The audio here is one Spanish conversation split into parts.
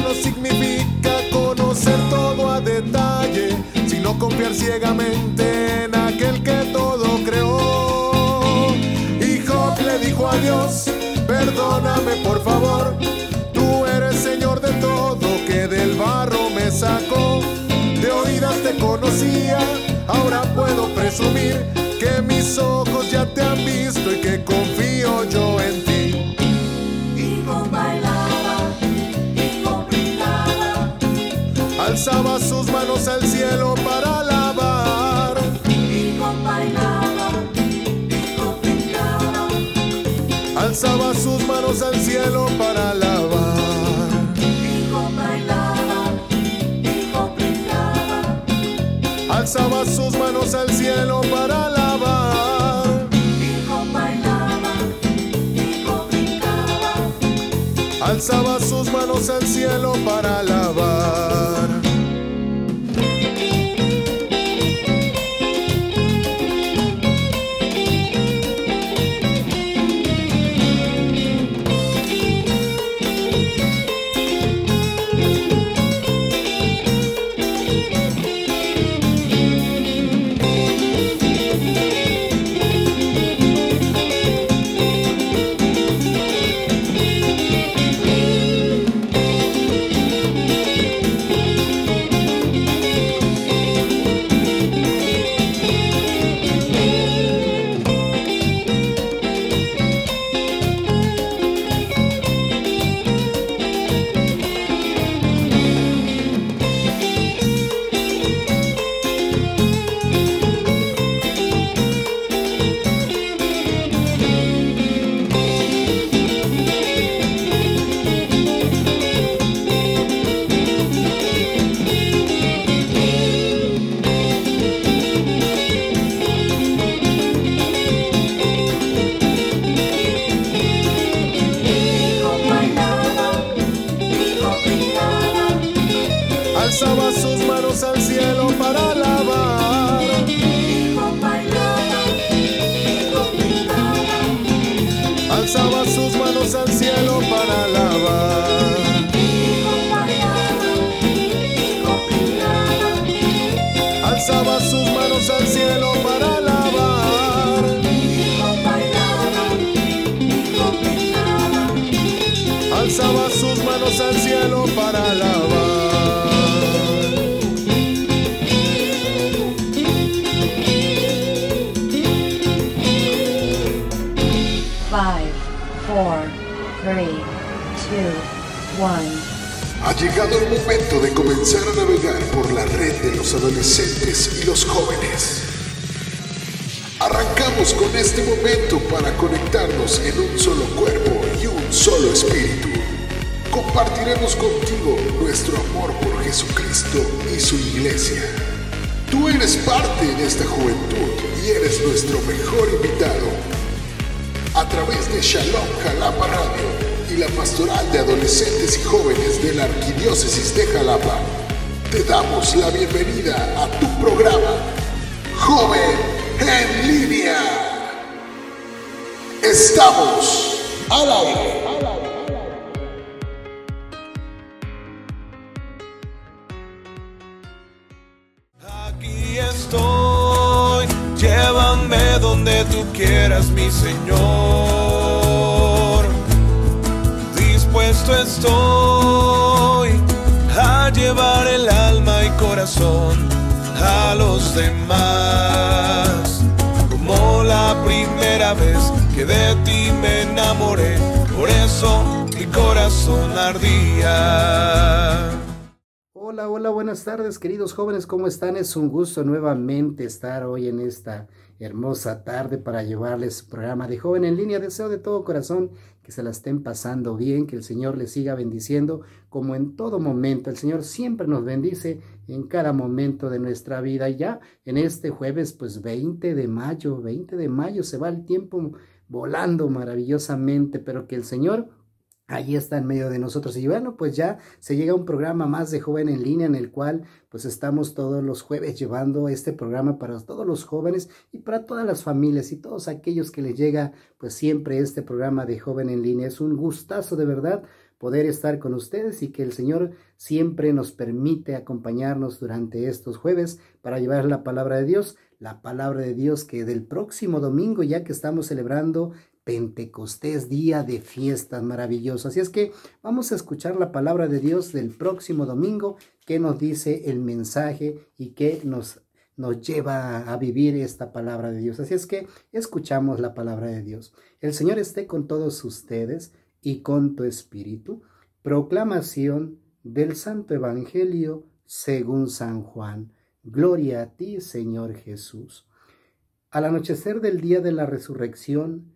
no significa conocer todo a detalle, sino confiar ciegamente en aquel que todo creó. Y Job le dijo a Dios, perdóname por favor, tú eres Señor de todo que del barro me sacó. De oídas te conocía, ahora puedo presumir que mis ojos ya te han visto. alzaba sus manos al cielo para alabar. Pico bailaba, pico brincaba. Alzaba sus manos al cielo para alabar. Pico bailaba, pico brincaba. Alzaba sus manos al cielo para alabar. Pico bailaba, pico brincaba. Alzaba sus manos al cielo para alabar. Llévame donde tú quieras, mi Señor. Dispuesto estoy a llevar el alma y corazón a los demás. Como la primera vez que de ti me enamoré, por eso mi corazón ardía. Hola, hola, buenas tardes queridos jóvenes, ¿cómo están? Es un gusto nuevamente estar hoy en esta hermosa tarde para llevarles su programa de joven en línea. Deseo de todo corazón que se la estén pasando bien, que el Señor les siga bendiciendo como en todo momento. El Señor siempre nos bendice en cada momento de nuestra vida. Y ya en este jueves, pues 20 de mayo, 20 de mayo, se va el tiempo volando maravillosamente, pero que el Señor Ahí está en medio de nosotros. Y bueno, pues ya se llega a un programa más de joven en línea en el cual pues estamos todos los jueves llevando este programa para todos los jóvenes y para todas las familias y todos aquellos que les llega pues siempre este programa de joven en línea. Es un gustazo de verdad poder estar con ustedes y que el Señor siempre nos permite acompañarnos durante estos jueves para llevar la palabra de Dios, la palabra de Dios que del próximo domingo, ya que estamos celebrando Pentecostés, día de fiestas maravillosas. Así es que vamos a escuchar la palabra de Dios del próximo domingo, que nos dice el mensaje y que nos, nos lleva a vivir esta palabra de Dios. Así es que escuchamos la palabra de Dios. El Señor esté con todos ustedes y con tu espíritu. Proclamación del Santo Evangelio según San Juan. Gloria a ti, Señor Jesús. Al anochecer del día de la resurrección,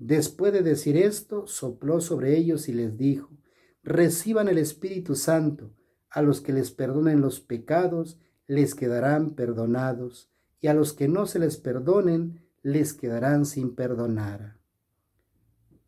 Después de decir esto, sopló sobre ellos y les dijo, reciban el Espíritu Santo, a los que les perdonen los pecados, les quedarán perdonados, y a los que no se les perdonen, les quedarán sin perdonar.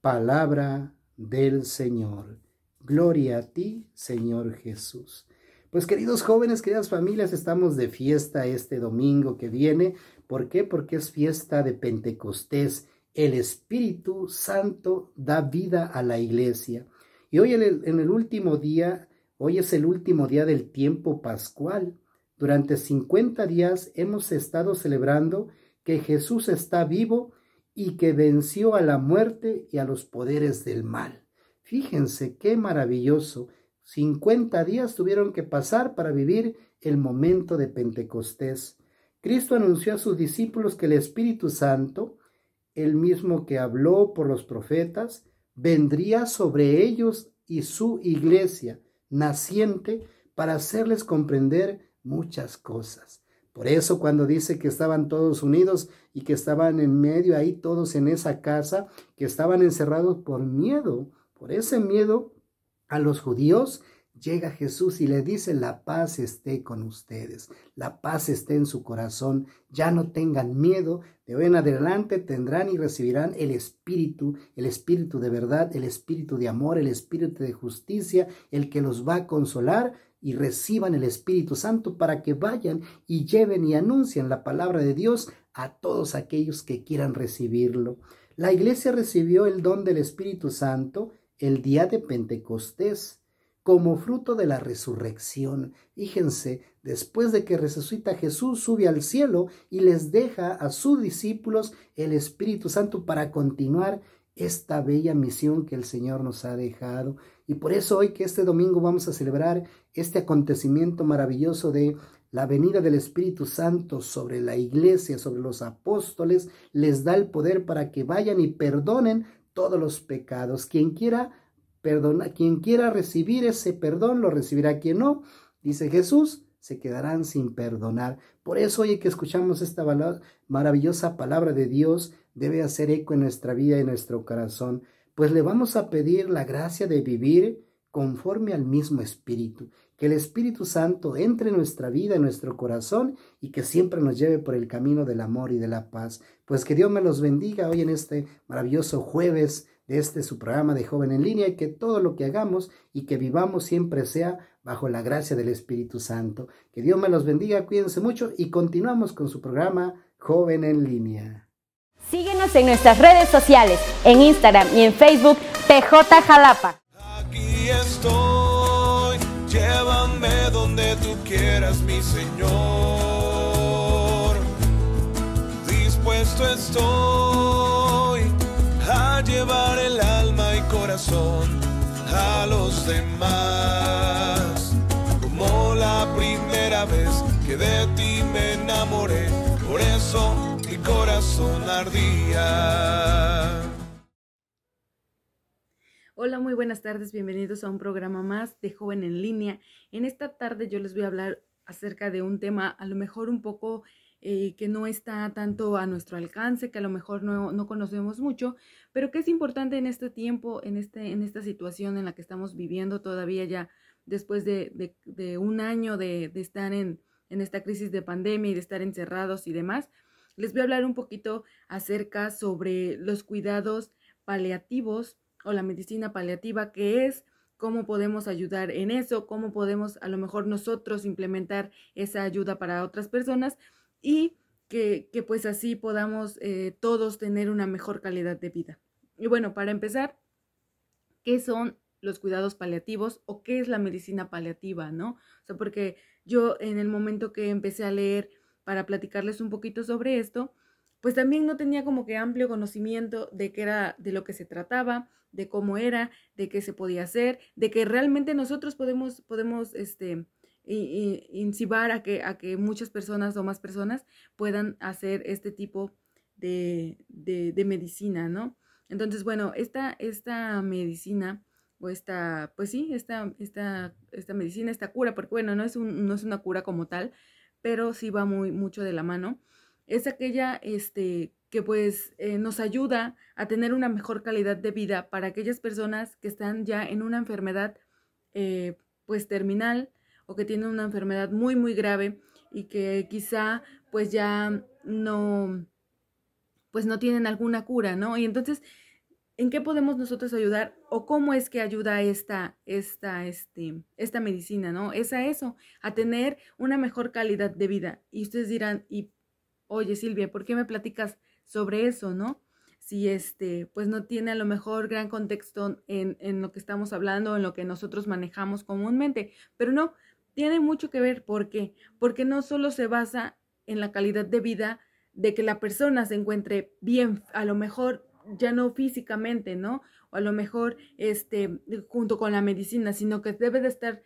Palabra del Señor. Gloria a ti, Señor Jesús. Pues queridos jóvenes, queridas familias, estamos de fiesta este domingo que viene. ¿Por qué? Porque es fiesta de Pentecostés el Espíritu Santo da vida a la iglesia. Y hoy en el, último día, hoy es el último día del tiempo pascual. Durante 50 días hemos estado celebrando que Jesús está vivo y que venció a la muerte y a los poderes del mal. Fíjense qué maravilloso. 50 días tuvieron que pasar para vivir el momento de Pentecostés. Cristo anunció a sus discípulos que el Espíritu Santo, el mismo que habló por los profetas, vendría sobre ellos y su iglesia naciente para hacerles comprender muchas cosas. Por eso cuando dice que estaban todos unidos y que estaban en medio ahí todos en esa casa, que estaban encerrados por miedo, por ese miedo a los judíos, llega Jesús y le dice, la paz esté con ustedes, la paz esté en su corazón, ya no tengan miedo, de hoy en adelante tendrán y recibirán el Espíritu, el Espíritu de verdad, el Espíritu de amor, el Espíritu de justicia, el que los va a consolar y reciban el Espíritu Santo para que vayan y lleven y anuncien la palabra de Dios a todos aquellos que quieran recibirlo. La iglesia recibió el don del Espíritu Santo el día de Pentecostés como fruto de la resurrección. Fíjense, después de que resucita Jesús, sube al cielo y les deja a sus discípulos el Espíritu Santo para continuar esta bella misión que el Señor nos ha dejado. Y por eso hoy que este domingo vamos a celebrar este acontecimiento maravilloso de la venida del Espíritu Santo sobre la iglesia, sobre los apóstoles, les da el poder para que vayan y perdonen todos los pecados. Quien quiera perdona, quien quiera recibir ese perdón lo recibirá, quien no, dice Jesús, se quedarán sin perdonar. Por eso hoy que escuchamos esta maravillosa palabra de Dios, debe hacer eco en nuestra vida y nuestro corazón, pues le vamos a pedir la gracia de vivir conforme al mismo Espíritu, que el Espíritu Santo entre en nuestra vida, en nuestro corazón y que siempre nos lleve por el camino del amor y de la paz. Pues que Dios me los bendiga hoy en este maravilloso jueves este su programa de joven en línea y que todo lo que hagamos y que vivamos siempre sea bajo la gracia del Espíritu Santo. Que Dios me los bendiga, cuídense mucho y continuamos con su programa Joven en línea. Síguenos en nuestras redes sociales, en Instagram y en Facebook, PJ Jalapa. Aquí estoy, llévame donde tú quieras, mi Señor. Dispuesto estoy a llevar a los demás. Como la primera vez que de ti me enamoré, por eso mi corazón ardía. Hola, muy buenas tardes, bienvenidos a un programa más de Joven en línea. En esta tarde yo les voy a hablar acerca de un tema a lo mejor un poco eh, que no está tanto a nuestro alcance, que a lo mejor no, no, conocemos mucho, pero que es importante en este tiempo, en, este, en esta situación en la que estamos viviendo todavía ya después de, de, de un año de, de estar en, en esta crisis de pandemia y de estar encerrados y demás. Les voy a hablar un poquito acerca sobre los cuidados paliativos o la medicina paliativa, que es cómo podemos ayudar en eso, cómo podemos a lo mejor nosotros implementar esa ayuda para otras personas y que, que pues así podamos eh, todos tener una mejor calidad de vida. Y bueno, para empezar, ¿qué son los cuidados paliativos o qué es la medicina paliativa, no? O sea, porque yo en el momento que empecé a leer para platicarles un poquito sobre esto, pues también no tenía como que amplio conocimiento de qué era, de lo que se trataba, de cómo era, de qué se podía hacer, de que realmente nosotros podemos, podemos, este, y, incibar a que, a que muchas personas o más personas puedan hacer este tipo de, de, de medicina, ¿no? Entonces, bueno, esta, esta medicina o esta, pues sí, esta, esta, esta medicina, esta cura, porque bueno, no es, un, no es una cura como tal, pero sí va muy mucho de la mano, es aquella este, que pues eh, nos ayuda a tener una mejor calidad de vida para aquellas personas que están ya en una enfermedad eh, pues terminal o que tienen una enfermedad muy muy grave y que quizá pues ya no pues no tienen alguna cura, ¿no? Y entonces ¿en qué podemos nosotros ayudar o cómo es que ayuda esta, esta, este, esta medicina, ¿no? Es a eso, a tener una mejor calidad de vida. Y ustedes dirán, y, oye Silvia, ¿por qué me platicas sobre eso, no? Si este, pues no tiene a lo mejor gran contexto en, en lo que estamos hablando, en lo que nosotros manejamos comúnmente, pero no, tiene mucho que ver, ¿por qué? Porque no solo se basa en la calidad de vida de que la persona se encuentre bien, a lo mejor ya no físicamente, ¿no? O a lo mejor este junto con la medicina, sino que debe de estar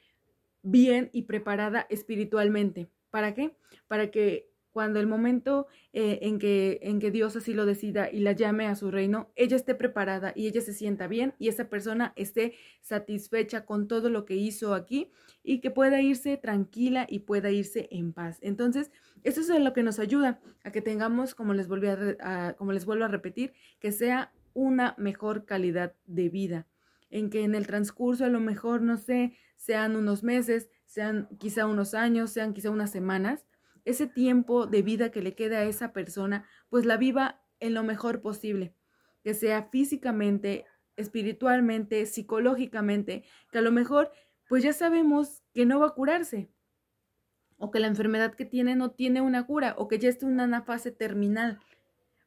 bien y preparada espiritualmente. ¿Para qué? Para que cuando el momento eh, en, que, en que Dios así lo decida y la llame a su reino, ella esté preparada y ella se sienta bien y esa persona esté satisfecha con todo lo que hizo aquí y que pueda irse tranquila y pueda irse en paz. Entonces, eso es lo que nos ayuda a que tengamos, como les, volví como les vuelvo a repetir, que sea una mejor calidad de vida, en que en el transcurso a lo mejor, no sé, sean unos meses, sean quizá unos años, sean quizá unas semanas, ese tiempo de vida que le queda a esa persona, pues la viva en lo mejor posible, que sea físicamente, espiritualmente, psicológicamente, que a lo mejor pues ya sabemos que no va a curarse, o que la enfermedad que tiene no tiene una cura, o que ya está en una fase terminal.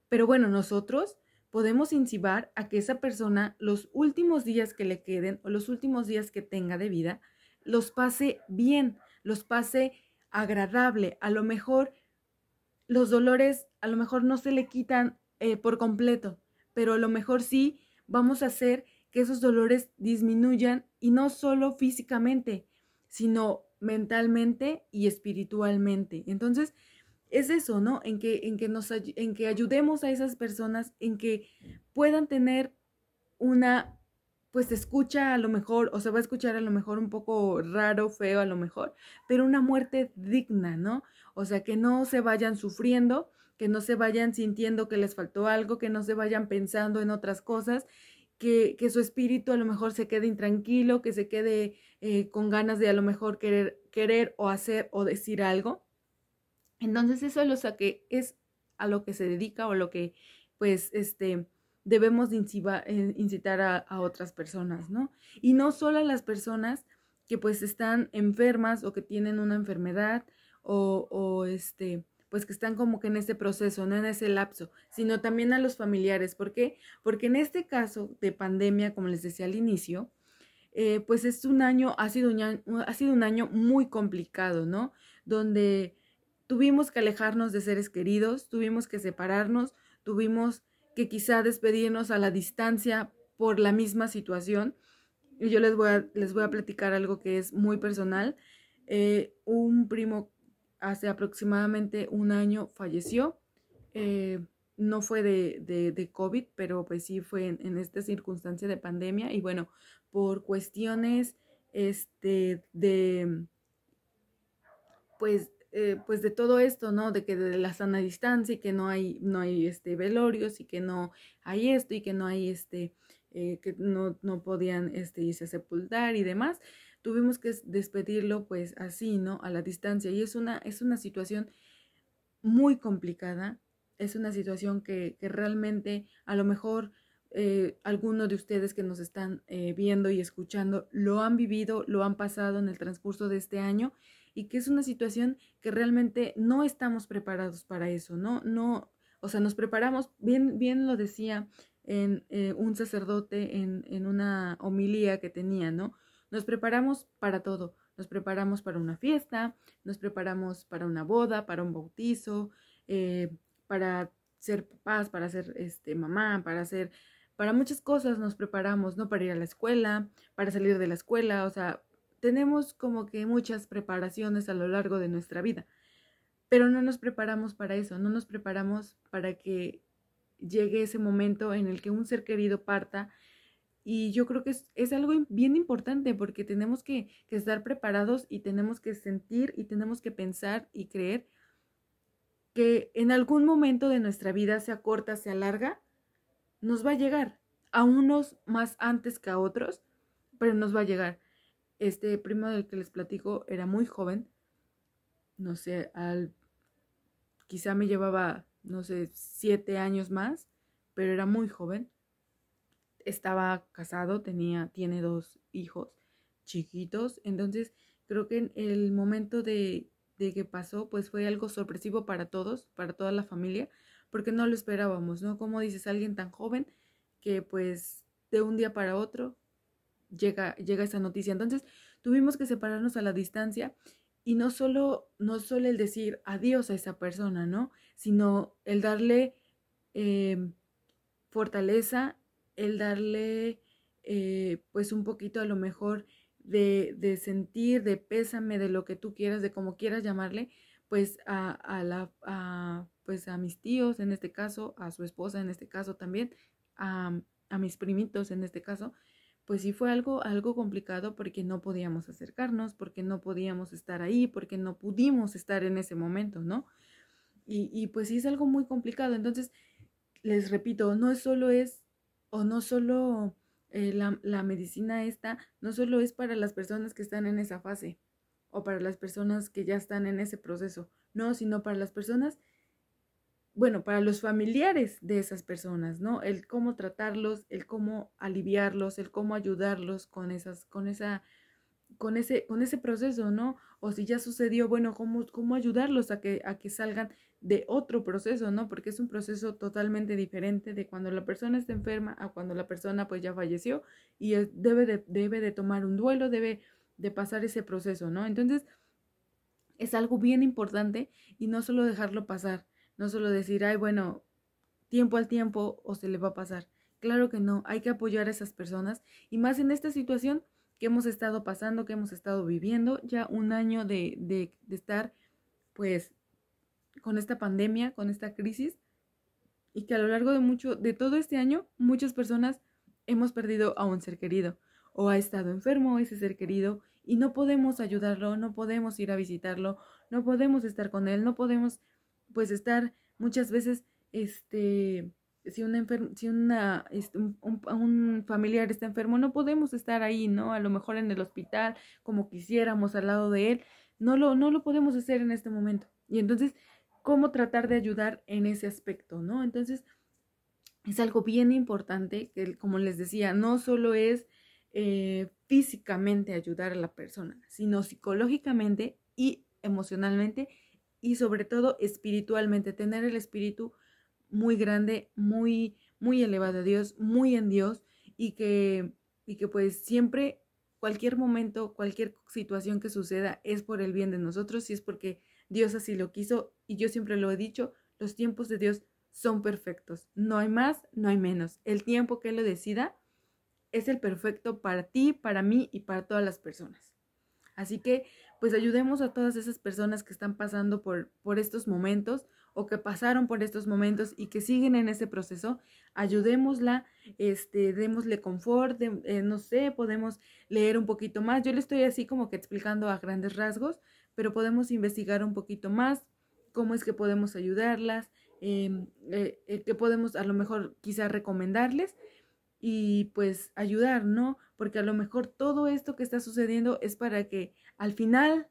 Pero bueno, nosotros podemos incibar a que esa persona los últimos días que le queden o los últimos días que tenga de vida, los pase bien, los pase agradable. A lo mejor los dolores, a lo mejor no se le quitan eh, por completo, pero a lo mejor sí vamos a hacer que esos dolores disminuyan y no solo físicamente, sino mentalmente y espiritualmente. Entonces, es eso, ¿no? En que, en que, nos, en que ayudemos a esas personas, en que puedan tener una pues se escucha a lo mejor, o se va a escuchar a lo mejor un poco raro, feo a lo mejor, pero una muerte digna, ¿no? O sea, que no se vayan sufriendo, que no se vayan sintiendo que les faltó algo, que no se vayan pensando en otras cosas, que, que su espíritu a lo mejor se quede intranquilo, que se quede eh, con ganas de a lo mejor querer, querer o hacer o decir algo. Entonces eso es lo que es a lo que se dedica o lo que pues este debemos de eh, incitar a, a, otras personas, ¿no? Y no solo a las personas que pues están enfermas o que tienen una enfermedad o, o este, pues que están como que en ese proceso, no en ese lapso, sino también a los familiares. ¿Por qué? Porque en este caso de pandemia, como les decía al inicio, eh, pues es un año, ha sido un año, ha sido un año muy complicado, ¿no? Donde tuvimos que alejarnos de seres queridos, tuvimos que separarnos, tuvimos que quizá despedirnos a la distancia por la misma situación. Y yo les voy a, les voy a platicar algo que es muy personal. Eh, un primo hace aproximadamente un año falleció. Eh, no fue de, de, COVID, pero pues sí fue en, en, esta circunstancia de pandemia. Y bueno, por cuestiones este, de, pues eh, pues de todo esto, ¿no? De que de la sana distancia y que no hay, no hay este velorios y que no hay esto y que no hay este, eh, que no, no podían este, irse a sepultar y demás. Tuvimos que despedirlo pues así, ¿no? A la distancia. Y es una, es una situación muy complicada. Es una situación que, que realmente a lo mejor eh, algunos de ustedes que nos están eh, viendo y escuchando lo han vivido, lo han pasado en el transcurso de este año y que es una situación que realmente no estamos preparados para eso, ¿no? No, o sea, nos preparamos, bien, bien lo decía eh, un sacerdote en, en una homilía que tenía, ¿no? Nos preparamos para todo, nos preparamos para una fiesta, nos preparamos para una boda, para un bautizo, eh, para ser papás, para ser este, mamá, para ser, para muchas cosas nos preparamos, ¿no? Para ir a la escuela, para salir de la escuela, o sea, tenemos como que muchas preparaciones a lo largo de nuestra vida, pero no nos preparamos para eso, no nos preparamos para que llegue ese momento en el que un ser querido parta. Y yo creo que es, algo bien importante porque tenemos que, que estar preparados y tenemos que sentir y tenemos que pensar y creer que en algún momento de nuestra vida, sea corta, sea larga, nos va a llegar. A unos más antes que a otros, pero nos va a llegar. Este primo del que les platico era muy joven, no sé, al quizá me llevaba, no sé, siete años más, pero era muy joven. Estaba casado, tenía, tiene dos hijos chiquitos, entonces creo que en el momento de, de que pasó, pues fue algo sorpresivo para todos, para toda la familia, porque no lo esperábamos, ¿no? Como dices, alguien tan joven que pues de un día para otro llega, llega esa noticia. Entonces tuvimos que separarnos a la distancia y no solo, no solo el decir adiós a esa persona, ¿no? Sino el darle eh, fortaleza, el darle eh, pues un poquito a lo mejor de, de, sentir, de pésame, de lo que tú quieras, de como quieras llamarle, pues a, a la, pues a mis tíos en este caso, a su esposa en este caso también, a, a mis primitos en este caso, pues sí fue algo, algo complicado porque no podíamos acercarnos, porque no podíamos estar ahí, porque no pudimos estar en ese momento, ¿no? Y, y pues sí es algo muy complicado. Entonces, les repito, no solo es, o no solo eh, la, la medicina esta, no solo es para las personas que están en esa fase o para las personas que ya están en ese proceso, no, sino para las personas bueno, para los familiares de esas personas, ¿no? El cómo tratarlos, el cómo aliviarlos, el cómo ayudarlos con esas, con esa, con ese, con ese proceso, ¿no? O si ya sucedió, bueno, cómo, cómo ayudarlos a que, a que salgan de otro proceso, ¿no? Porque es un proceso totalmente diferente de cuando la persona está enferma a cuando la persona pues ya falleció y debe de, debe de tomar un duelo, debe de pasar ese proceso, ¿no? Entonces, es algo bien importante y no solo dejarlo pasar, no solo decir, ay, bueno, tiempo al tiempo o se le va a pasar. Claro que no, hay que apoyar a esas personas y más en esta situación que hemos estado pasando, que hemos estado viviendo, ya un año de, de, estar pues con esta pandemia, con esta crisis y que a lo largo de mucho, de todo este año, muchas personas hemos perdido a un ser querido o ha estado enfermo ese ser querido y no podemos ayudarlo, no podemos ir a visitarlo, no podemos estar con él, no podemos pues estar muchas veces este si una si una este, un, un, familiar está enfermo no podemos estar ahí no a lo mejor en el hospital como quisiéramos al lado de él. No lo no lo podemos hacer en este momento. Y entonces cómo tratar de ayudar en ese aspecto no entonces es algo bien importante que como les decía no solo es eh, físicamente ayudar a la persona sino psicológicamente y emocionalmente y sobre todo espiritualmente tener el espíritu muy grande, muy, muy elevado a Dios, muy en Dios y que, y que pues siempre, cualquier momento, cualquier situación que suceda es por el bien de nosotros y es porque Dios así lo quiso y yo siempre lo he dicho, los tiempos de Dios son perfectos, no hay más, no hay menos. El tiempo que Él lo decida es el perfecto para ti, para mí y para todas las personas. Así que pues ayudemos a todas esas personas que están pasando por, por estos momentos o que pasaron por estos momentos y que siguen en ese proceso, ayudémosla, este, démosle confort, eh, no sé, podemos leer un poquito más. Yo le estoy así como que explicando a grandes rasgos, pero podemos investigar un poquito más cómo es que podemos ayudarlas, em, eh, eh, que podemos a lo mejor quizá recomendarles y pues ayudar, ¿no? Porque a lo mejor todo esto que está sucediendo es para que al final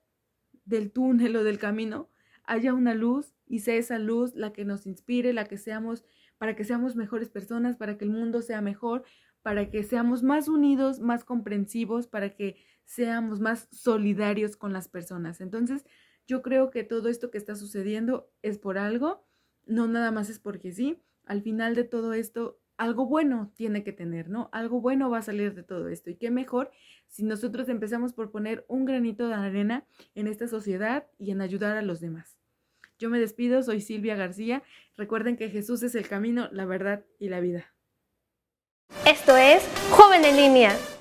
del túnel o del camino haya una luz y sea esa luz la que nos inspire, la que seamos, para que seamos mejores personas, para que el mundo sea mejor, para que seamos más unidos, más comprensivos, para que seamos más solidarios con las personas. Entonces, yo creo que todo esto que está sucediendo es por algo, no nada más es porque sí. Al final de todo esto, algo bueno tiene que tener, ¿no? Algo bueno va a salir de todo esto. Y qué mejor si nosotros empezamos por poner un granito de arena en esta sociedad y en ayudar a los demás. Yo me despido, soy Silvia García. Recuerden que Jesús es el camino, la verdad y la vida. Esto es Joven en línea.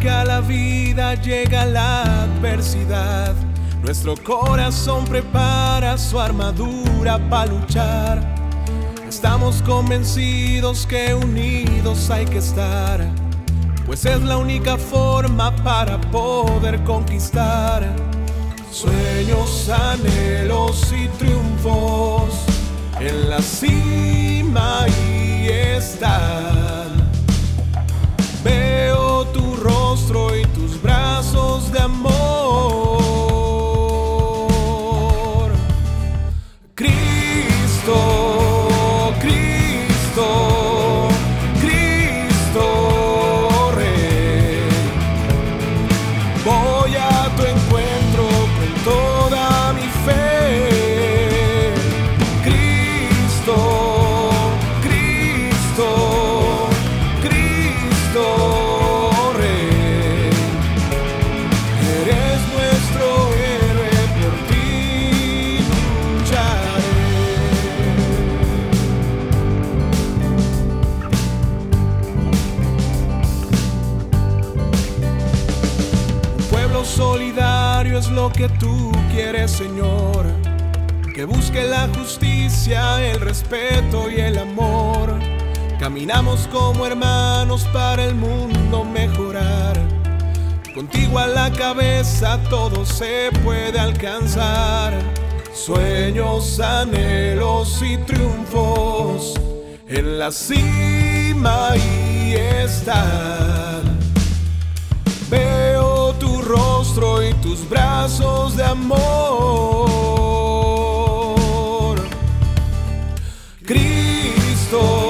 Que a la vida llega la adversidad, nuestro corazón prepara su armadura para luchar. Estamos convencidos que unidos hay que estar, pues es la única forma para poder conquistar sueños, anhelos y triunfos. En la cima y están. Busque la justicia, el respeto y el amor. Caminamos como hermanos para el mundo mejorar. Contigo a la cabeza todo se puede alcanzar. Sueños, anhelos y triunfos en la cima y están. Veo tu rostro y tus brazos de amor. Cristo,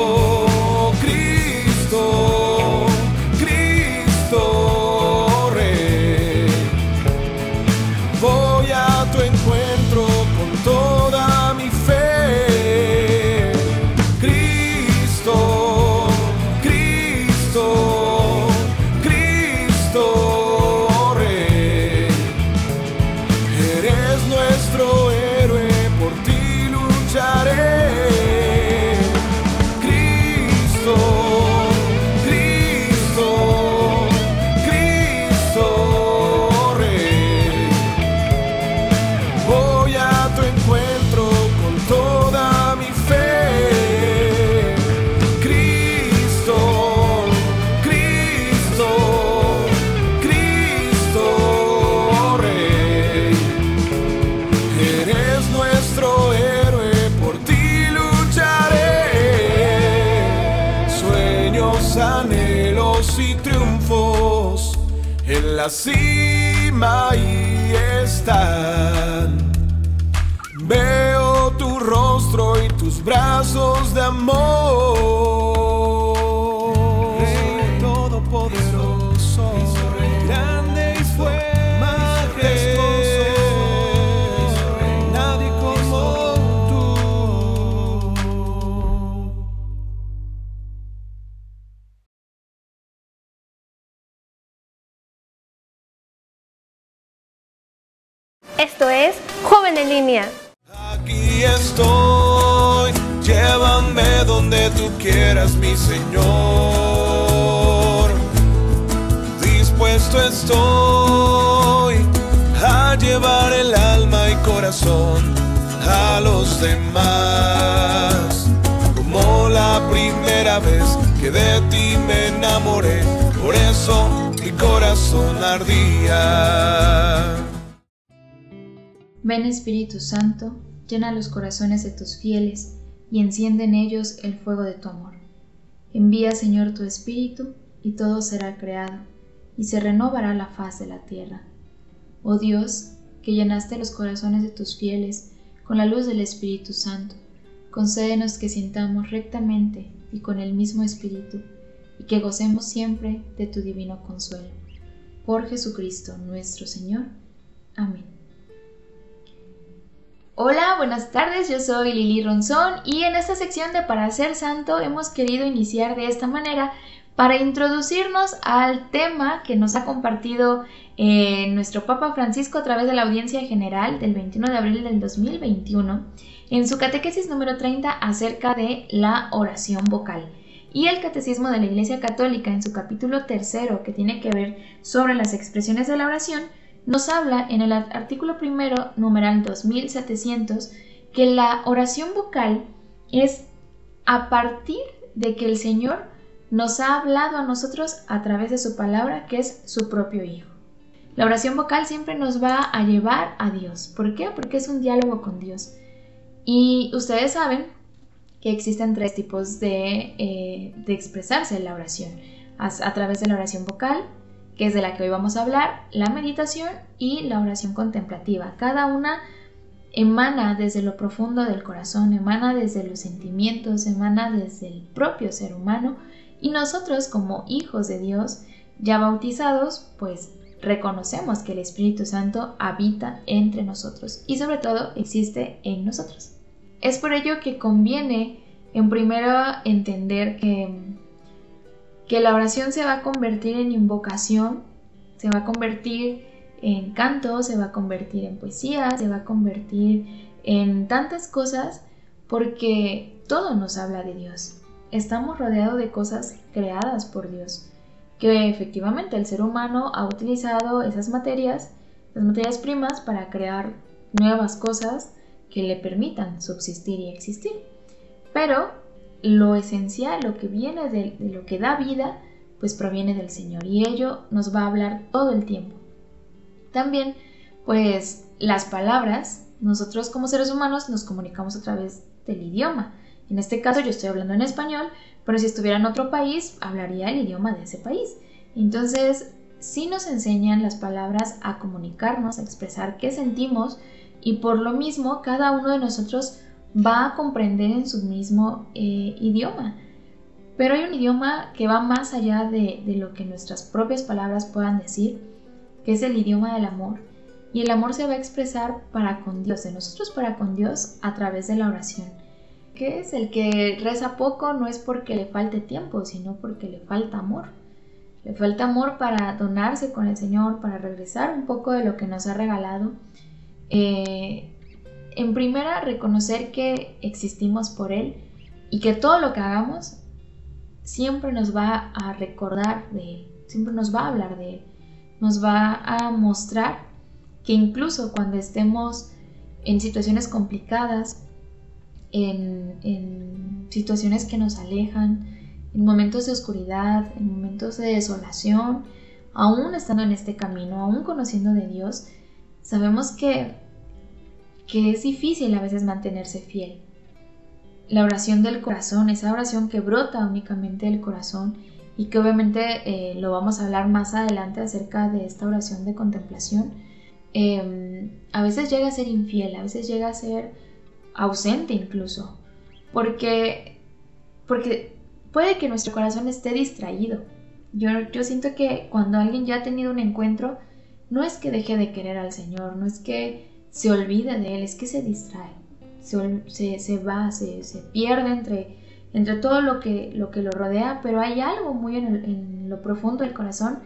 la cima ahí están. Veo tu rostro y tus brazos de amor. Aquí estoy, llévame donde tú quieras, mi Señor. Dispuesto estoy a llevar el alma y corazón a los demás. Como la primera vez que de ti me enamoré, por eso mi corazón ardía. Ven Espíritu Santo, llena los corazones de tus fieles y enciende en ellos el fuego de tu amor. Envía Señor tu Espíritu y todo será creado y se renovará la faz de la tierra. Oh Dios, que llenaste los corazones de tus fieles con la luz del Espíritu Santo, concédenos que sintamos rectamente y con el mismo Espíritu y que gocemos siempre de tu divino consuelo. Por Jesucristo nuestro Señor. Amén. Hola, buenas tardes, yo soy Lili Ronzón y en esta sección de Para ser Santo hemos querido iniciar de esta manera para introducirnos al tema que nos ha compartido eh, nuestro Papa Francisco a través de la audiencia general del 21 de abril del 2021 en su catequesis número 30 acerca de la oración vocal y el Catecismo de la Iglesia Católica en su capítulo tercero que tiene que ver sobre las expresiones de la oración nos habla en el artículo primero, numeral 2700, que la oración vocal es a partir de que el Señor nos ha hablado a nosotros a través de su palabra, que es su propio Hijo. La oración vocal siempre nos va a llevar a Dios. ¿Por qué? Porque es un diálogo con Dios. Y ustedes saben que existen tres tipos de, eh, de expresarse en la oración. A, a través de la oración vocal, que es de la que hoy vamos a hablar, la meditación y la oración contemplativa. Cada una emana desde lo profundo del corazón, emana desde los sentimientos, emana desde el propio ser humano y nosotros como hijos de Dios, ya bautizados, pues reconocemos que el Espíritu Santo habita entre nosotros y sobre todo existe en nosotros. Es por ello que conviene en primero entender que que la oración se va a convertir en invocación, se va a convertir en canto, se va a convertir en poesía, se va a convertir en tantas cosas porque todo nos habla de Dios. Estamos rodeados de cosas creadas por Dios, que efectivamente el ser humano ha utilizado esas materias, las materias primas, para crear nuevas cosas que le permitan subsistir y existir. Pero lo esencial, lo que viene de, lo que da vida, pues proviene del Señor y ello nos va a hablar todo el tiempo. También, pues las palabras, nosotros como seres humanos nos comunicamos a través del idioma. En este caso yo estoy hablando en español, pero si estuviera en otro país, hablaría el idioma de ese país. Entonces, sí nos enseñan las palabras a comunicarnos, a expresar qué sentimos y por lo mismo cada uno de nosotros va a comprender en su mismo eh, idioma. Pero hay un idioma que va más allá de, lo que nuestras propias palabras puedan decir, que es el idioma del amor. Y el amor se va a expresar para con Dios, de nosotros para con Dios, a través de la oración. Que es el que reza poco no es porque le falte tiempo, sino porque le falta amor. Le falta amor para donarse con el Señor, para regresar un poco de lo que nos ha regalado. Eh, en primera, reconocer que existimos por Él y que todo lo que hagamos siempre nos va a recordar de Él, siempre nos va a hablar de Él, nos va a mostrar que incluso cuando estemos en situaciones complicadas, en, en situaciones que nos alejan, en momentos de oscuridad, en momentos de desolación, aún estando en este camino, aún conociendo de Dios, sabemos que que es difícil a veces mantenerse fiel. La oración del corazón, esa oración que brota únicamente del corazón y que obviamente eh, lo vamos a hablar más adelante acerca de esta oración de contemplación, em, a veces llega a ser infiel, a veces llega a ser ausente incluso, porque, porque puede que nuestro corazón esté distraído. Yo, yo siento que cuando alguien ya ha tenido un encuentro, no es que deje de querer al Señor, no es que se olvide de Él, es que se distrae, se, se, va, se, se, pierde entre, entre todo lo que, lo que lo rodea, pero hay algo muy en, en lo profundo del corazón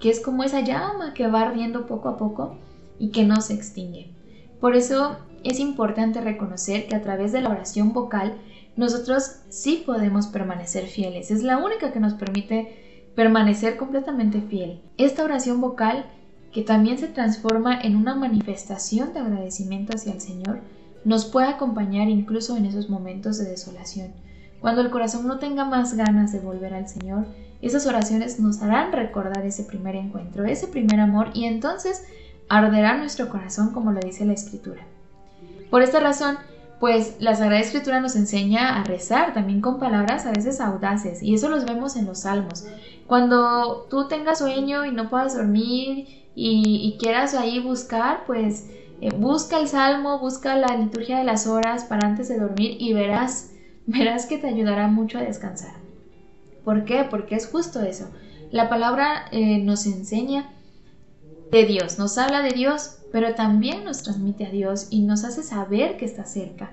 que es como esa llama que va ardiendo poco a poco y que no se extingue. Por eso es importante reconocer que a través de la oración vocal nosotros sí podemos permanecer fieles. Es la única que nos permite permanecer completamente fiel. Esta oración vocal que también se transforma en una manifestación de agradecimiento hacia el Señor, nos puede acompañar incluso en esos momentos de desolación. Cuando el corazón no tenga más ganas de volver al Señor, esas oraciones nos harán recordar ese primer encuentro, ese primer amor, y entonces arderá nuestro corazón como lo dice la Escritura. Por esta razón, pues la Sagrada Escritura nos enseña a rezar también con palabras a veces audaces, y eso los vemos en los salmos. Cuando tú tengas sueño y no puedas dormir y, quieras ahí buscar, pues eh, busca el salmo, busca la liturgia de las horas para antes de dormir y verás, verás que te ayudará mucho a descansar. ¿Por qué? Porque es justo eso. La palabra eh, nos enseña de Dios, nos habla de Dios, pero también nos transmite a Dios y nos hace saber que está cerca.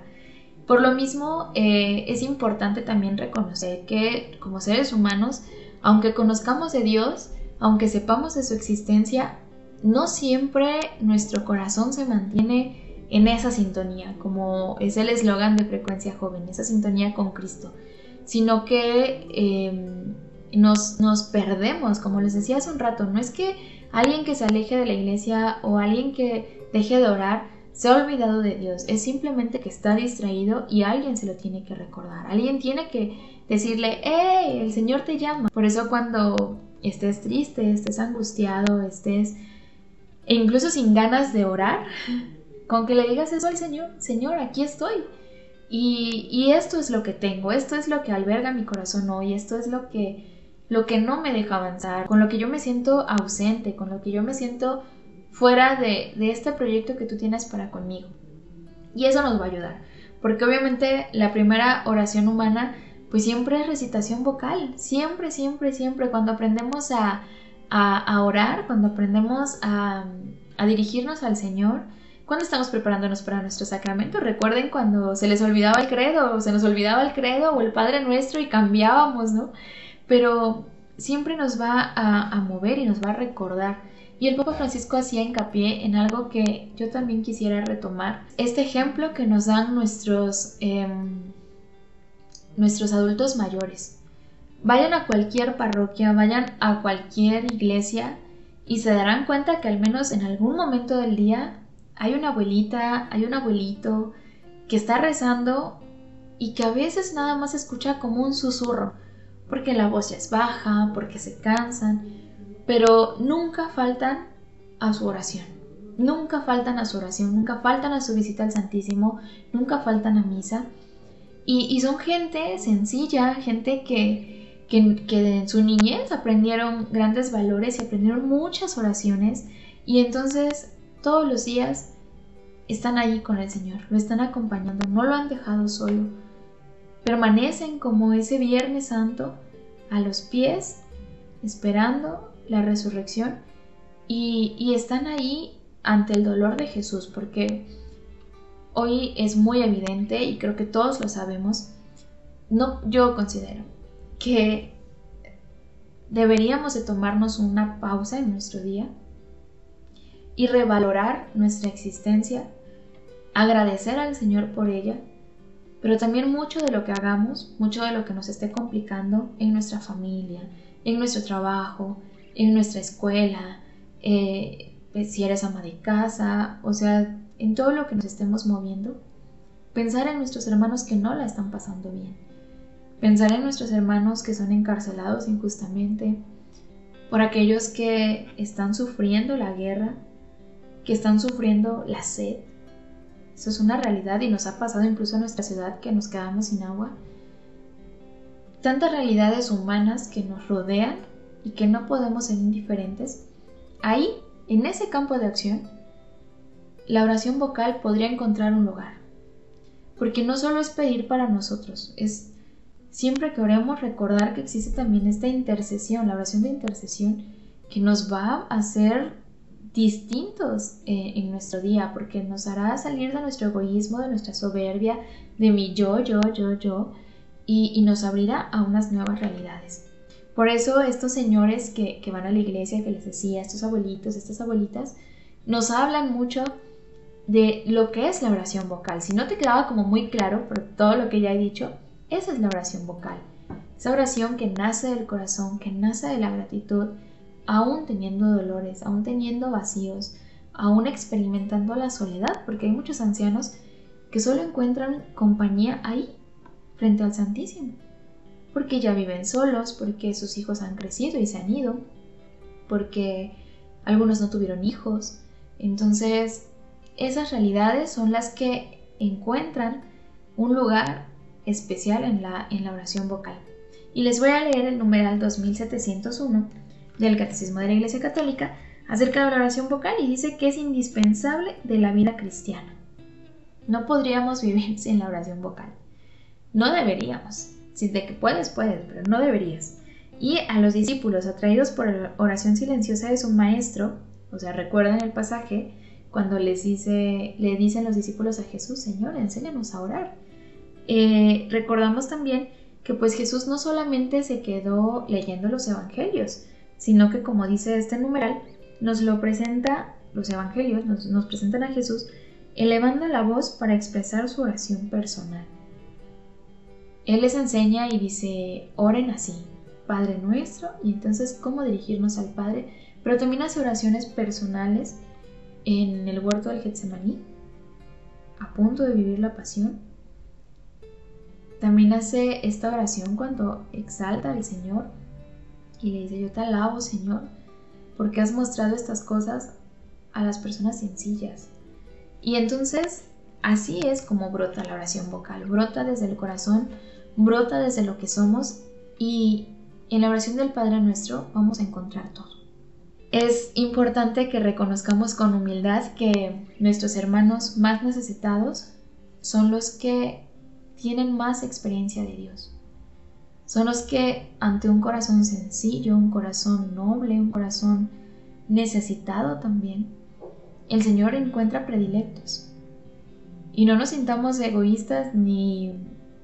Por lo mismo, eh, es importante también reconocer que como seres humanos, aunque conozcamos de Dios, aunque sepamos de su existencia, no siempre nuestro corazón se mantiene en esa sintonía, como es el eslogan de Frecuencia Joven, esa sintonía con Cristo, sino que em, nos, nos perdemos, como les decía hace un rato, no es que alguien que se aleje de la iglesia o alguien que deje de orar se ha olvidado de Dios, es simplemente que está distraído y alguien se lo tiene que recordar, alguien tiene que decirle, ¡eh! El Señor te llama. Por eso cuando estés triste, estés angustiado, estés e incluso sin ganas de orar, con que le digas eso al Señor, Señor, aquí estoy. Y, esto es lo que tengo, esto es lo que alberga mi corazón hoy, esto es lo que, lo que no me deja avanzar, con lo que yo me siento ausente, con lo que yo me siento fuera de, de este proyecto que tú tienes para conmigo. Y eso nos va a ayudar, porque obviamente la primera oración humana pues siempre es recitación vocal, siempre, siempre, siempre, cuando aprendemos a, a, orar, cuando aprendemos a, dirigirnos al Señor, cuando estamos preparándonos para nuestro sacramento. Recuerden cuando se les olvidaba el credo, o se nos olvidaba el credo o el Padre Nuestro y cambiábamos, ¿no? Pero siempre nos va a, mover y nos va a recordar. Y el Papa Francisco hacía hincapié en algo que yo también quisiera retomar. Este ejemplo que nos dan nuestros, em, nuestros adultos mayores. Vayan a cualquier parroquia, vayan a cualquier iglesia y se darán cuenta que al menos en algún momento del día hay una abuelita, hay un abuelito que está rezando y que a veces nada más escucha como un susurro, porque la voz ya es baja, porque se cansan, pero nunca faltan a su oración. Nunca faltan a su oración, nunca faltan a su visita al Santísimo, nunca faltan a misa. Y, y son gente sencilla, gente que, que, en su niñez aprendieron grandes valores y aprendieron muchas oraciones y entonces todos los días están allí con el Señor, lo están acompañando, no lo han dejado solo, permanecen como ese Viernes Santo a los pies esperando la resurrección y, y están ahí ante el dolor de Jesús porque hoy es muy evidente y creo que todos lo sabemos, no yo considero que deberíamos de tomarnos una pausa en nuestro día y revalorar nuestra existencia, agradecer al Señor por ella, pero también mucho de lo que hagamos, mucho de lo que nos esté complicando en nuestra familia, en nuestro trabajo, en nuestra escuela, eh, pues, si eres ama de casa, o sea, en todo lo que nos estemos moviendo, pensar en nuestros hermanos que no la están pasando bien Pensar en nuestros hermanos que son encarcelados injustamente, por aquellos que están sufriendo la guerra, que están sufriendo la sed. Eso es una realidad y nos ha pasado incluso en nuestra ciudad que nos quedamos sin agua. tantas realidades humanas que nos rodean y que no podemos ser indiferentes, ahí, en ese campo de acción, la oración vocal podría encontrar un lugar. Porque no solo es pedir para nosotros, es siempre que oremos recordar que existe también esta intercesión, la oración de intercesión, que nos va a hacer distintos eh, en nuestro día, porque nos hará salir de nuestro egoísmo, de nuestra soberbia, de mi yo, yo, yo, yo, y, nos abrirá a unas nuevas realidades. Por eso estos señores que, que van a la iglesia, que les decía, estos abuelitos, estas abuelitas, nos hablan mucho de lo que es la oración vocal. Si no te quedaba como muy claro por todo lo que ya he dicho, esa es la oración vocal. Esa oración que nace del corazón, que nace de la gratitud, aún teniendo dolores, aún teniendo vacíos, aún experimentando la soledad, porque hay muchos ancianos que solo encuentran compañía ahí, frente al Santísimo, porque ya viven solos, porque sus hijos han crecido y se han ido, porque algunos no tuvieron hijos. Entonces, esas realidades son las que encuentran un lugar especial en la, en la oración vocal. Y les voy a leer el numeral 2701 del Catecismo de la Iglesia Católica acerca de la oración vocal y dice que es indispensable de la vida cristiana. No podríamos vivir sin la oración vocal. No deberíamos. Si de que puedes, puedes, pero no deberías. Y a los discípulos atraídos por la oración silenciosa de su maestro, o sea, recuerdan el pasaje cuando les dice, le dicen los discípulos a Jesús, Señor, enséñanos a orar. Eh, recordamos también que pues Jesús no solamente se quedó leyendo los evangelios, sino que como dice este numeral, nos lo presenta, los evangelios nos, nos presentan a Jesús elevando la voz para expresar su oración personal. Él les enseña y dice, oren así, Padre nuestro, y entonces cómo dirigirnos al Padre, pero también hace oraciones personales en el huerto del Getsemaní, a punto de vivir la pasión. También hace esta oración cuando exalta al Señor y le dice, yo te alabo, Señor, porque has mostrado estas cosas a las personas sencillas. Y entonces, así es como brota la oración vocal, brota desde el corazón, brota desde lo que somos y en la oración del Padre nuestro vamos a encontrar todo. Es importante que reconozcamos con humildad que nuestros hermanos más necesitados son los que tienen más experiencia de Dios son los que ante un corazón sencillo, un corazón noble, un corazón necesitado también, el Señor encuentra predilectos. Y no nos sintamos egoístas ni,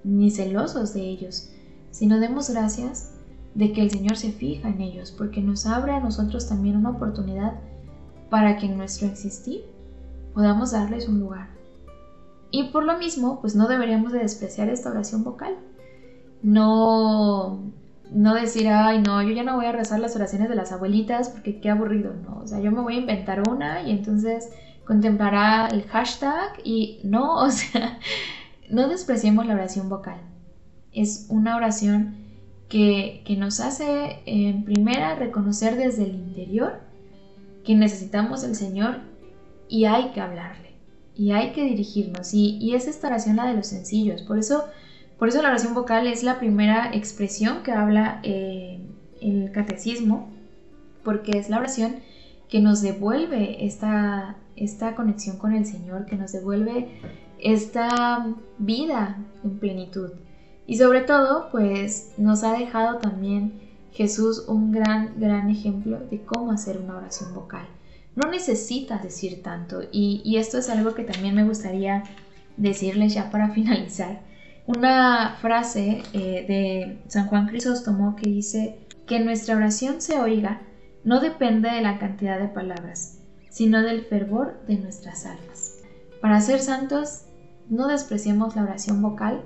ni celosos de ellos, sino demos gracias de que el Señor se fija en ellos, porque nos abre a nosotros también una oportunidad para que en nuestro existir podamos darles un lugar. Y por lo mismo, pues no deberíamos de despreciar esta oración vocal. No, no decir, ay, no, yo ya no voy a rezar las oraciones de las abuelitas porque qué aburrido, no, o sea, yo me voy a inventar una y entonces contemplará el hashtag y no, o sea, no despreciemos la oración vocal. Es una oración que, que nos hace, en primera, reconocer desde el interior que necesitamos el Señor y hay que hablarle y hay que dirigirnos. Y, y es esta oración la de los sencillos. Por eso por eso la oración vocal es la primera expresión que habla eh, el catecismo, porque es la oración que nos devuelve esta, esta conexión con el Señor, que nos devuelve esta vida en plenitud. Y sobre todo, pues nos ha dejado también Jesús un gran, gran ejemplo de cómo hacer una oración vocal. No necesitas decir tanto. Y, esto es algo que también me gustaría decirles ya para finalizar. Una frase eh, de San Juan Crisóstomo que dice que nuestra oración se oiga no depende de la cantidad de palabras, sino del fervor de nuestras almas. Para ser santos, no despreciemos la oración vocal,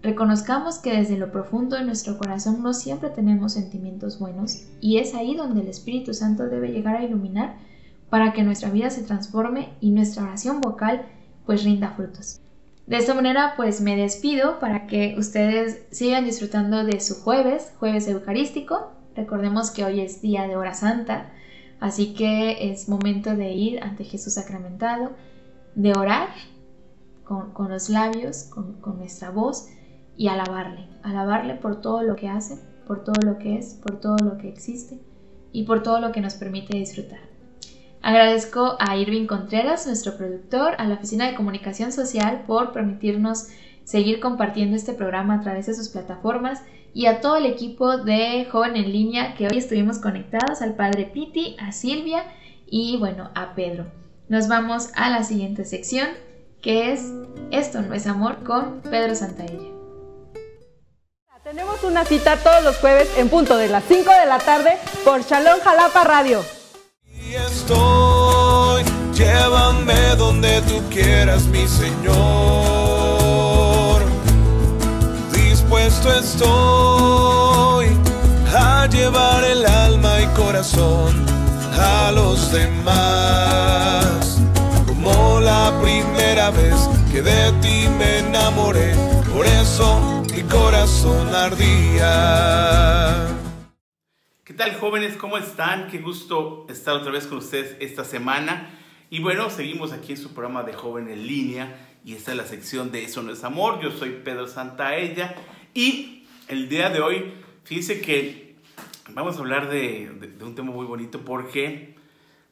reconozcamos que desde lo profundo de nuestro corazón no siempre tenemos sentimientos buenos y es ahí donde el Espíritu Santo debe llegar a iluminar para que nuestra vida se transforme y nuestra oración vocal pues rinda frutos. De esta manera pues me despido para que ustedes sigan disfrutando de su jueves, jueves eucarístico. Recordemos que hoy es día de hora santa, así que es momento de ir ante Jesús sacramentado, de orar con, los labios, con, con nuestra voz y alabarle, alabarle por todo lo que hace, por todo lo que es, por todo lo que existe y por todo lo que nos permite disfrutar. Agradezco a Irving Contreras, nuestro productor, a la Oficina de Comunicación Social por permitirnos seguir compartiendo este programa a través de sus plataformas y a todo el equipo de Joven en Línea que hoy estuvimos conectados, al padre Piti, a Silvia y bueno, a Pedro. Nos vamos a la siguiente sección que es Esto no es amor con Pedro Santaella. Tenemos una cita todos los jueves en punto de las 5 de la tarde por Shalom Jalapa Radio. Estoy, llévame donde tú quieras, mi Señor. Dispuesto estoy a llevar el alma y corazón a los demás. Como la primera vez que de ti me enamoré, por eso mi corazón ardía. ¿Qué tal jóvenes? ¿Cómo están? Qué gusto estar otra vez con ustedes esta semana. Y bueno, seguimos aquí en su programa de Joven en Línea y esta es la sección de Eso no es amor. Yo soy Pedro Santaella y el día de hoy, fíjense que vamos a hablar de, de- un tema muy bonito porque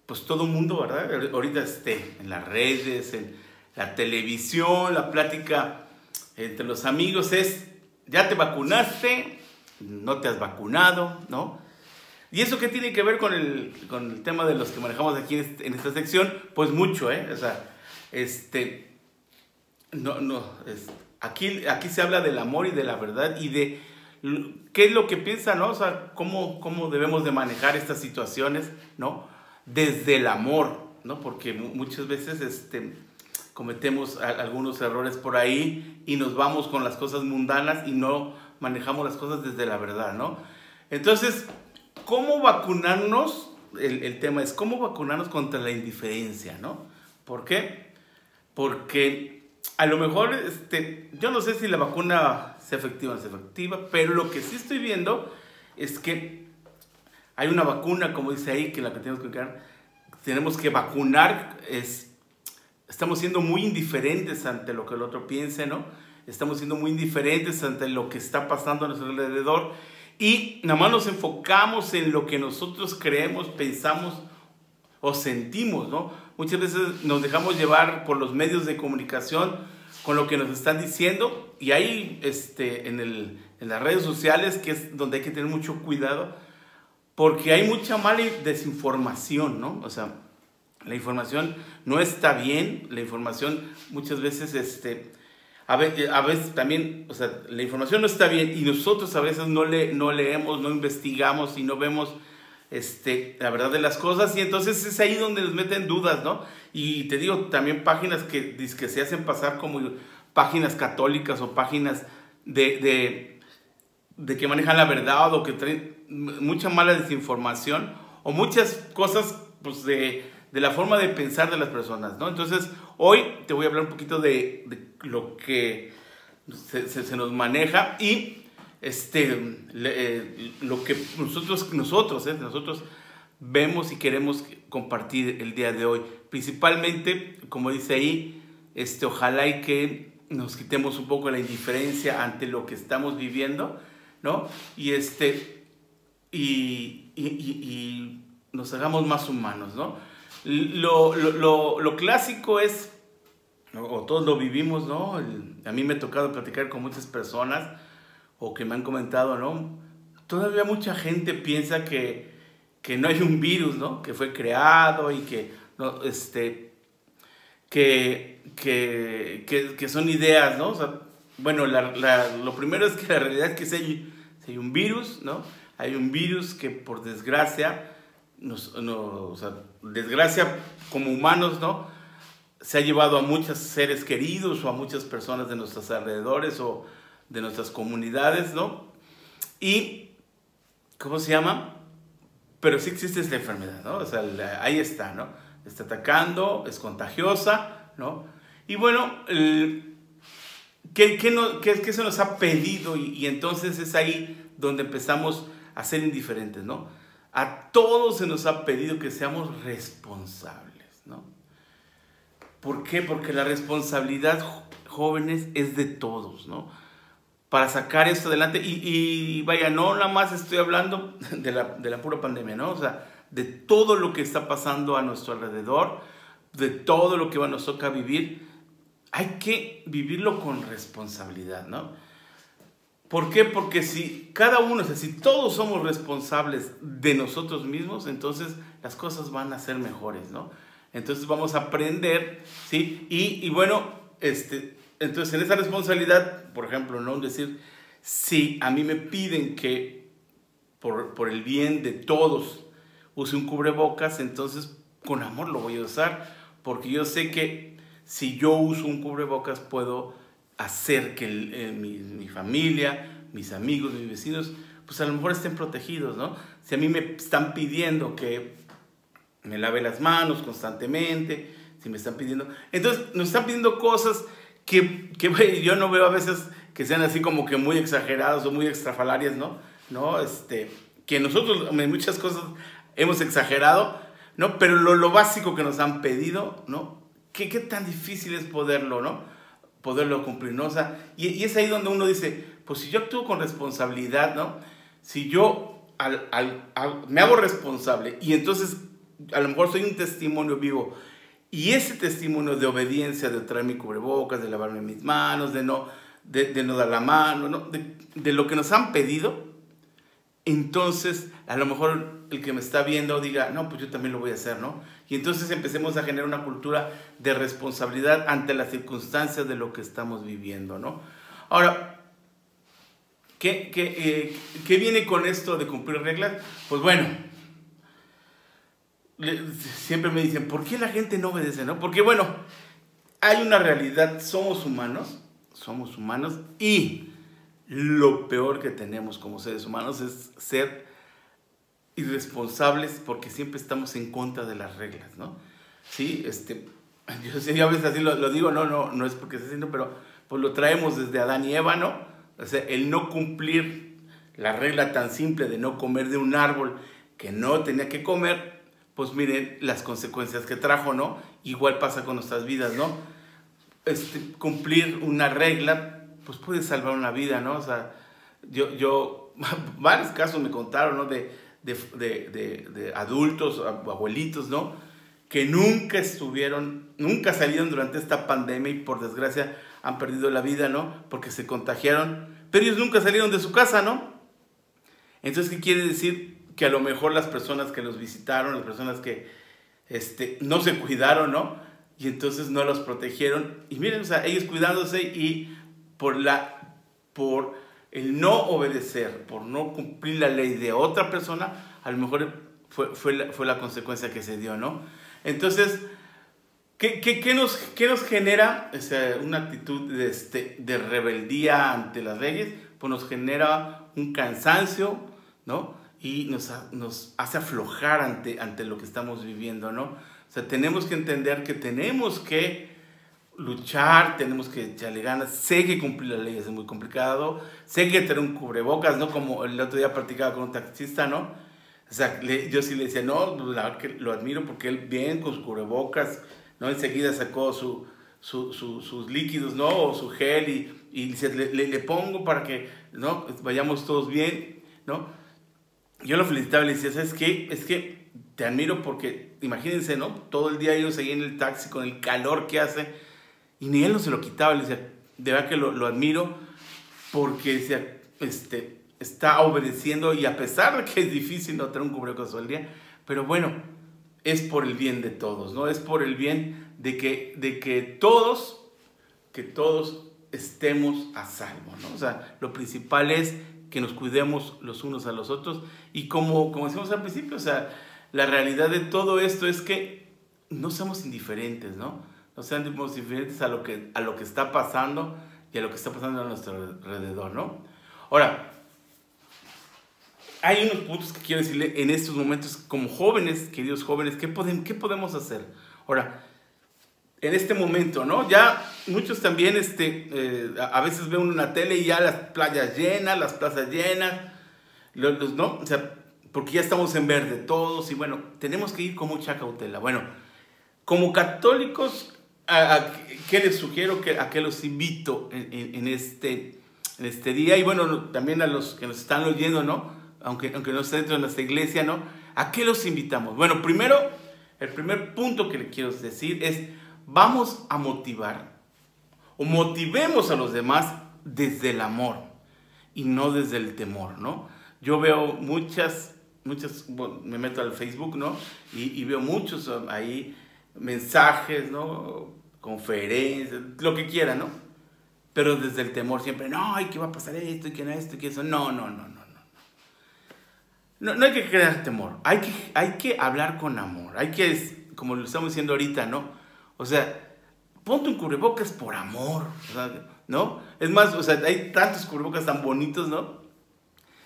pues todo el mundo, ¿verdad? Ahorita este, en las redes, en la televisión, la plática entre los amigos es, ¿ya te vacunaste? ¿No te has vacunado? ¿No? ¿Y eso qué tiene que ver con el, con el tema de los que manejamos aquí en, esta sección? Pues mucho, ¿eh? O sea, este, no, no, aquí, aquí se habla del amor y de la verdad y de qué es lo que piensa, ¿no? O sea, cómo, cómo debemos de manejar estas situaciones, ¿no? Desde el amor, ¿no? Porque mu- muchas veces, este, cometemos algunos errores por ahí y nos vamos con las cosas mundanas y no manejamos las cosas desde la verdad, ¿no? Entonces, ¿cómo vacunarnos? El, tema es cómo vacunarnos contra la indiferencia, ¿no? ¿Por qué? Porque a lo mejor, este, yo no sé si la vacuna sea efectiva o no sea efectiva, pero lo que sí estoy viendo es que hay una vacuna, como dice ahí, que la que tenemos que vacunar, tenemos que vacunar, es, estamos siendo muy indiferentes ante lo que el otro piense, ¿no? Estamos siendo muy indiferentes ante lo que está pasando a nuestro alrededor y nada más nos enfocamos en lo que nosotros creemos, pensamos o sentimos, ¿no? Muchas veces nos dejamos llevar por los medios de comunicación con lo que nos están diciendo y ahí este, en, el, en las redes sociales, que es donde hay que tener mucho cuidado, porque hay mucha mala desinformación, ¿no? O sea, la información no está bien, la información muchas veces, este, a ve- a veces, también, o sea, la información no está bien y nosotros a veces no, le, no leemos, no investigamos y no vemos este, la verdad de las cosas y entonces es ahí donde nos meten dudas, ¿no? Y te digo, también páginas que, que se hacen pasar como páginas católicas o páginas de, de, de que manejan la verdad o que traen mucha mala desinformación o muchas cosas pues, de, de la forma de pensar de las personas, ¿no? Entonces, hoy te voy a hablar un poquito de, lo que se, nos maneja y este, eh, lo que nosotros, nosotros, ¿eh? nosotros vemos y queremos compartir el día de hoy. Principalmente, como dice ahí, este, ojalá y que nos quitemos un poco la indiferencia ante lo que estamos viviendo, ¿no? Y este, y- y- y nos hagamos más humanos, ¿no? Lo, lo- lo- clásico es, o todos lo vivimos, ¿no? A mí me ha tocado platicar con muchas personas o que me han comentado, ¿no? Todavía mucha gente piensa que, que no hay un virus, ¿no? Que fue creado y que, no, este, que, que, que, son ideas, ¿no? Bueno, lo primero es que la realidad es que si hay, un virus, ¿no? Hay un virus que por desgracia, nos, desgracia como humanos, ¿no? Se ha llevado a muchos seres queridos o a muchas personas de nuestros alrededores o de nuestras comunidades, ¿no? Y, ¿cómo se llama? Pero sí existe esta enfermedad, ¿no? O sea, ahí está, ¿no? Está atacando, es contagiosa, ¿no? Y bueno, el- ¿qué, no- qué se nos ha pedido? Y, y entonces es ahí donde empezamos a ser indiferentes, ¿no? A todos se nos ha pedido que seamos responsables, ¿no? ¿Por qué? Porque la responsabilidad, jóvenes, es de todos, ¿no? para sacar esto adelante. Y, y vaya, no nada más estoy hablando de la, de la pura pandemia, ¿no? O sea, de todo lo que está pasando a nuestro alrededor, de todo lo que nos toca vivir, hay que vivirlo con responsabilidad, ¿no? ¿Por qué? Porque si cada uno, o si todos somos responsables de nosotros mismos, entonces las cosas van a ser mejores, ¿no? Entonces vamos a aprender, ¿sí? Y, y bueno, este, entonces en esa responsabilidad, por ejemplo, ¿no? Decir, si a mí me piden que por, por el bien de todos use un cubrebocas, entonces con amor lo voy a usar, porque yo sé que si yo uso un cubrebocas puedo hacer que eh, mi, mi, familia, mis amigos, mis vecinos, pues a lo mejor estén protegidos, ¿no? Si a mí me están pidiendo que me lave las manos constantemente, si me están pidiendo... Entonces nos están pidiendo cosas que, que yo no veo a veces que sean así como que muy exageradas o muy extrafalarias, ¿no? ¿No? Este, que nosotros en muchas cosas hemos exagerado, ¿no? Pero lo, lo básico que nos han pedido, ¿no? ¿Qué, ¿Qué, tan difícil es poderlo, ¿no? Poderlo cumplir, ¿no? O y, y, es ahí donde uno dice, pues si yo actúo con responsabilidad, ¿no? Si yo al, al, me hago responsable y entonces a lo mejor soy un testimonio vivo y ese testimonio de obediencia, de traer mi cubrebocas, de lavarme mis manos, de no, de, no dar la mano, ¿no? de lo que nos han pedido, entonces a lo mejor el que me está viendo diga, no, pues yo también lo voy a hacer, ¿no? Y entonces empecemos a generar una cultura de responsabilidad ante las circunstancias de lo que estamos viviendo, ¿no? Ahora, ¿qué, qué, eh, ¿qué viene con esto de cumplir reglas? Pues bueno, siempre me dicen, ¿por qué la gente no obedece, no? Porque bueno, hay una realidad, somos humanos, somos humanos y lo peor que tenemos como seres humanos es ser irresponsables porque siempre estamos en contra de las reglas, ¿no? Sí, este, yo, a veces así lo, lo, digo, no, no, no es porque esté haciendo, pero pues lo traemos desde Adán y Eva, ¿no? O sea, el no cumplir la regla tan simple de no comer de un árbol que no tenía que comer, pues miren las consecuencias que trajo, ¿no? Igual pasa con nuestras vidas, ¿no? Este, cumplir una regla pues puede salvar una vida, ¿no? O sea, yo, yo varios casos me contaron, ¿no? De, de, de, de, adultos, abuelitos, ¿no? Que nunca estuvieron, nunca salieron durante esta pandemia y por desgracia han perdido la vida, ¿no? Porque se contagiaron, pero ellos nunca salieron de su casa, ¿no? Entonces, ¿qué quiere decir? Que a lo mejor las personas que los visitaron, las personas que este, no se cuidaron, ¿no? Y entonces no los protegieron. Y miren, o sea, ellos cuidándose y por, la, por el no obedecer, por no cumplir la ley de otra persona, a lo mejor fue, fue, la, fue la consecuencia que se dio, ¿no? Entonces, ¿qué, qué, qué nos, qué nos genera o una actitud de, este, de rebeldía ante las leyes? Pues nos genera un cansancio, ¿no? Y nos, nos hace aflojar ante, ante lo que estamos viviendo, ¿no? O sea, tenemos que entender que tenemos que luchar, tenemos que echarle ganas. Sé que cumplir las leyes es muy complicado. Sé que tener un cubrebocas, ¿no? Como el otro día practicaba con un taxista, ¿no? O sea, le, yo sí le decía, no, pues, la que lo admiro porque él bien con sus cubrebocas, ¿no? Enseguida sacó su, su, su, sus líquidos, ¿no? O su gel y, y le, le, le, pongo para que, ¿no? Vayamos todos bien, ¿no? Yo lo felicitaba y le decía, ¿sabes qué? Es que te admiro porque, imagínense, ¿no? Todo el día ellos ahí en el taxi con el calor que hace y ni él no se lo quitaba, le decía, de verdad que lo, lo admiro porque decía, este, está obedeciendo y a pesar de que es difícil no tener un cubrebocas todo el día, pero bueno, es por el bien de todos, ¿no? Es por el bien de que, de que todos, que todos estemos a salvo, ¿no? O sea, lo principal es que nos cuidemos los unos a los otros y como, como decimos al principio, o sea, la realidad de todo esto es que no somos indiferentes, ¿no? No sean diferentes a lo, que, a lo que está pasando y a lo que está pasando a nuestro alrededor, ¿no? Ahora, hay unos puntos que quiero decirle en estos momentos, como jóvenes, queridos jóvenes, ¿qué, podemos, qué podemos hacer? Ahora, en este momento, ¿no? Ya muchos también, este, eh, a veces ven una tele y ya las playas llenas, las plazas llenas, los, los, ¿no? O sea, porque ya estamos en verde todos y bueno, tenemos que ir con mucha cautela. Bueno, como católicos ¿A, a, qué les sugiero? Que, ¿A qué los invito en, en, en, este, en este día. Y bueno, no- también a los que nos están oyendo, ¿no? Aunque, aunque no estén dentro de nuestra iglesia, ¿no? ¿A qué los invitamos? Bueno, primero, el primer punto que le quiero decir es, vamos a motivar o motivemos a los demás desde el amor y no desde el temor, ¿no? Yo veo muchas, muchas, bueno, me meto al Facebook, ¿no? Y, y veo muchos ahí mensajes, ¿no? Conferencias, lo que quiera, ¿no? Pero desde el temor siempre, no, ay, que va a pasar esto, y que no esto, y que eso. No, no, no, no, no. No, no hay que crear temor, hay que, hay que hablar con amor, hay que, como lo estamos diciendo ahorita, ¿no? O sea, ponte un cubrebocas por amor, ¿no? Es más, o sea, hay tantos cubrebocas tan bonitos, ¿no?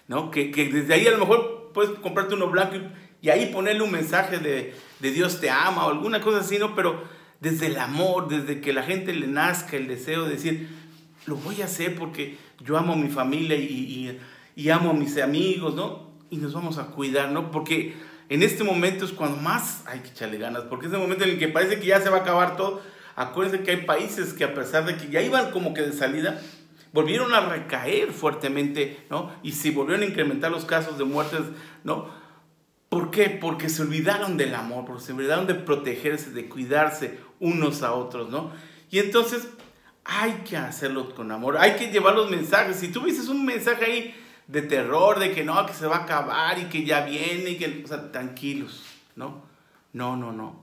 ¿No? Que, que desde ahí a lo mejor puedes comprarte uno blanco y, y ahí ponerle un mensaje de, de Dios te ama o alguna cosa así, ¿no? Pero desde el amor, desde que la gente le nazca el deseo de decir, lo voy a hacer porque yo amo a mi familia y, y- y amo a mis amigos, ¿no? Y nos vamos a cuidar, ¿no? Porque en este momento es cuando más hay que echarle ganas, porque es el momento en el que parece que ya se va a acabar todo. Acuérdense que hay países que a pesar de que ya iban como que de salida, volvieron a recaer fuertemente, ¿no? Y se volvieron a incrementar los casos de muertes, ¿no? ¿Por qué? Porque se olvidaron del amor, porque se olvidaron de protegerse, de cuidarse unos a otros, ¿no? Y entonces hay que hacerlo con amor, hay que llevar los mensajes. Si tú dices un mensaje ahí de terror, de que no, que se va a acabar y que ya viene, y que, o sea, tranquilos, ¿no? No, no, no.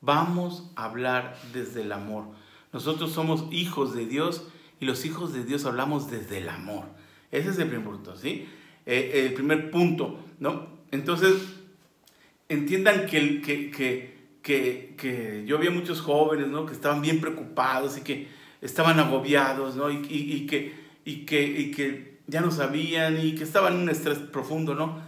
Vamos a hablar desde el amor. Nosotros somos hijos de Dios y los hijos de Dios hablamos desde el amor. Ese es el primer punto, ¿sí? Eh, el primer punto, ¿no? Entonces, entiendan que, que, que, que, que yo había muchos jóvenes, ¿no? Que estaban bien preocupados y que estaban agobiados, ¿no? Y, y- y que, y, que, y que ya no sabían y que estaban en un estrés profundo, ¿no?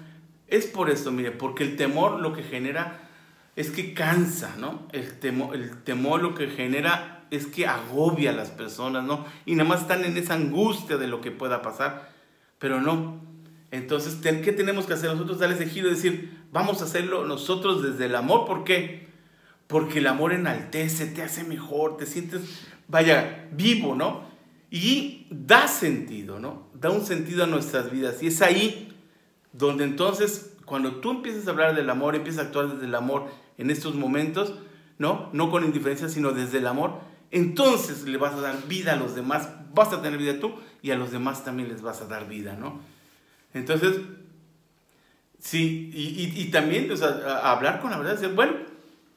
Es por eso, mire, porque el temor lo que genera es que cansa, ¿no? El temor, el temor lo que genera es que agobia a las personas, ¿no? Y nada más están en esa angustia de lo que pueda pasar, pero no. Entonces, ¿qué tenemos que hacer nosotros? Dar ese giro y decir, vamos a hacerlo nosotros desde el amor. ¿Por qué? Porque el amor enaltece, te hace mejor, te sientes, vaya, vivo, ¿no? Y da sentido, ¿no? Da un sentido a nuestras vidas. Y es ahí donde entonces, cuando tú empiezas a hablar del amor, empiezas a actuar desde el amor en estos momentos, ¿no? No con indiferencia, sino desde el amor, entonces le vas a dar vida a los demás, vas a tener vida tú y a los demás también les vas a dar vida, ¿no? Entonces, sí, y, y- y también, o sea, a- a hablar con la verdad, decir, bueno,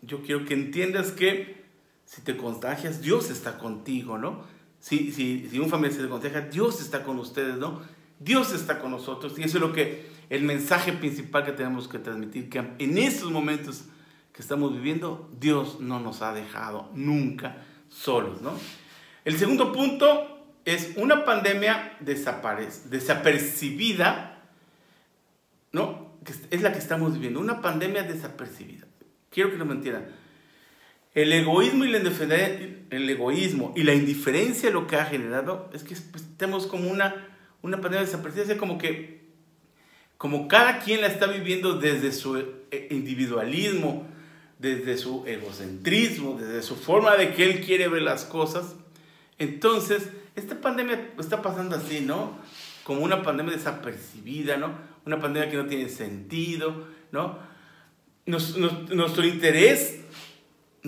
yo quiero que entiendas que si te contagias, Dios está contigo, ¿no? Si, si, si un familiar se contagia, Dios está con ustedes, ¿no? Dios está con nosotros. Y eso es lo que, el mensaje principal que tenemos que transmitir, que en estos momentos que estamos viviendo, Dios no nos ha dejado nunca solos, ¿no? El segundo punto es una pandemia desapercibida, ¿no? Es la que estamos viviendo, una pandemia desapercibida. Quiero que me entiendan. El egoísmo y la el egoísmo y la indiferencia lo que ha generado es que pues, tenemos como una, una pandemia sea, como que como cada quien la está viviendo desde su eh, individualismo, desde su egocentrismo, desde su forma de que él quiere ver las cosas, entonces esta pandemia está pasando así, ¿no? Como una pandemia desapercibida, ¿no? Una pandemia que no tiene sentido, ¿no? Nuestro interés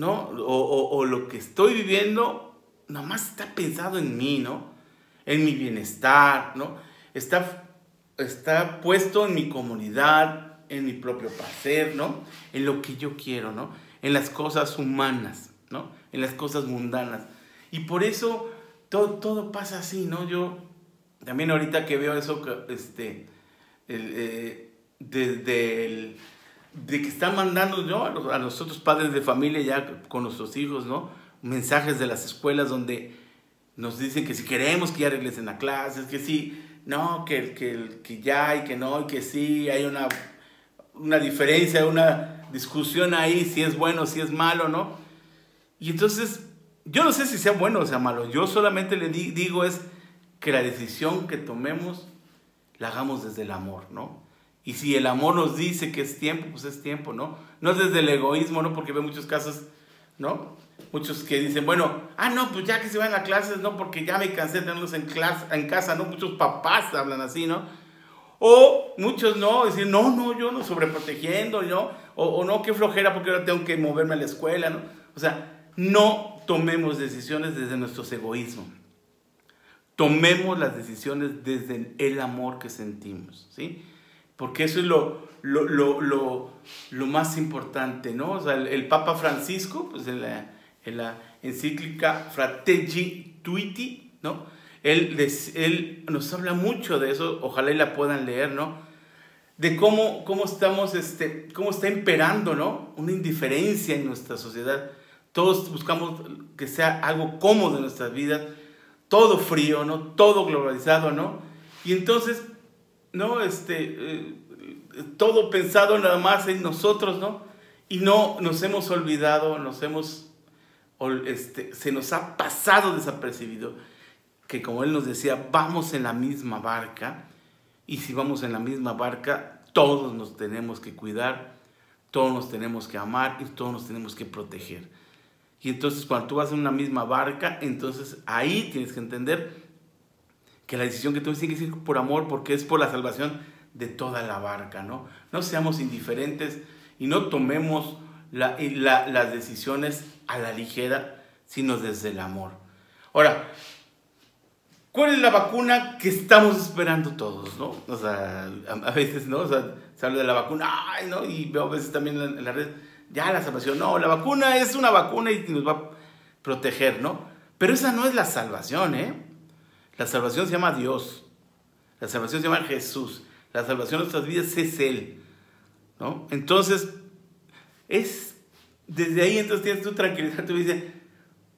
¿no? O, lo que estoy viviendo, nomás está pensado en mí, ¿no? En mi bienestar, ¿no? Está, está puesto en mi comunidad, en mi propio placer, ¿no? En lo que yo quiero, ¿no? En las cosas humanas, ¿no? En las cosas mundanas. Y por eso todo, todo pasa así, ¿no? Yo también ahorita que veo eso, este, el, eh, desde el de que están mandando ¿no? a, los, padres de familia ya con nuestros hijos, ¿no? Mensajes de las escuelas donde nos dicen que si queremos que ya regresen a clases, que sí, no, que, que, que ya y que no, y que sí, hay una, una diferencia, una discusión ahí, si es bueno, si es malo, ¿no? Y entonces, yo no sé si sea bueno o sea malo, yo solamente le di- digo es que la decisión que tomemos la hagamos desde el amor, ¿no? Y si el amor nos dice que es tiempo, pues es tiempo, ¿no? No es desde el egoísmo, ¿no? Porque veo muchos casos ¿no? Muchos que dicen, bueno, ah, no, pues ya que se van a clases, no, porque ya me cansé de tenerlos en, clase, en casa, ¿no? Muchos papás hablan así, ¿no? O muchos no, decir, no, no, yo no sobreprotegiendo, ¿no? O, o no, qué flojera porque ahora tengo que moverme a la escuela, ¿no? O sea, no tomemos decisiones desde nuestros egoísmos. Tomemos las decisiones desde el amor que sentimos, ¿sí? Porque eso es lo, lo, lo, lo, lo más importante, ¿no? O sea, el, el Papa Francisco, pues en la, en la encíclica Fratelli Tutti, ¿no? Él, él nos habla mucho de eso, ojalá y la puedan leer, ¿no? De cómo, cómo estamos, este, cómo está imperando, ¿no? Una indiferencia en nuestra sociedad. Todos buscamos que sea algo cómodo en nuestras vidas, todo frío, ¿no? Todo globalizado, ¿no? Y entonces, ¿no? Este, eh, todo pensado nada más en nosotros, ¿no? Y no nos hemos olvidado, nos hemos, este, se nos ha pasado desapercibido que como él nos decía, vamos en la misma barca y si vamos en la misma barca, todos nos tenemos que cuidar, todos nos tenemos que amar y todos nos tenemos que proteger. Y entonces cuando tú vas en una misma barca, entonces ahí tienes que entender que la decisión que tú tienes que ir por amor porque es por la salvación de toda la barca, ¿no? No seamos indiferentes y no tomemos las decisiones a la ligera, sino desde el amor. Ahora, ¿cuál es la vacuna que estamos esperando todos, no? O sea, a, veces, ¿no? O sea, se habla de la vacuna, ay, ¿no? Y veo a veces también en la red, ya la salvación, no, la vacuna es una vacuna y nos va a proteger, ¿no? Pero esa no es la salvación, ¿eh? La salvación se llama Dios. La salvación se llama Jesús. La salvación de nuestras vidas es Él. ¿no? Entonces, es desde ahí entonces tienes tu tranquilidad. Tú dices,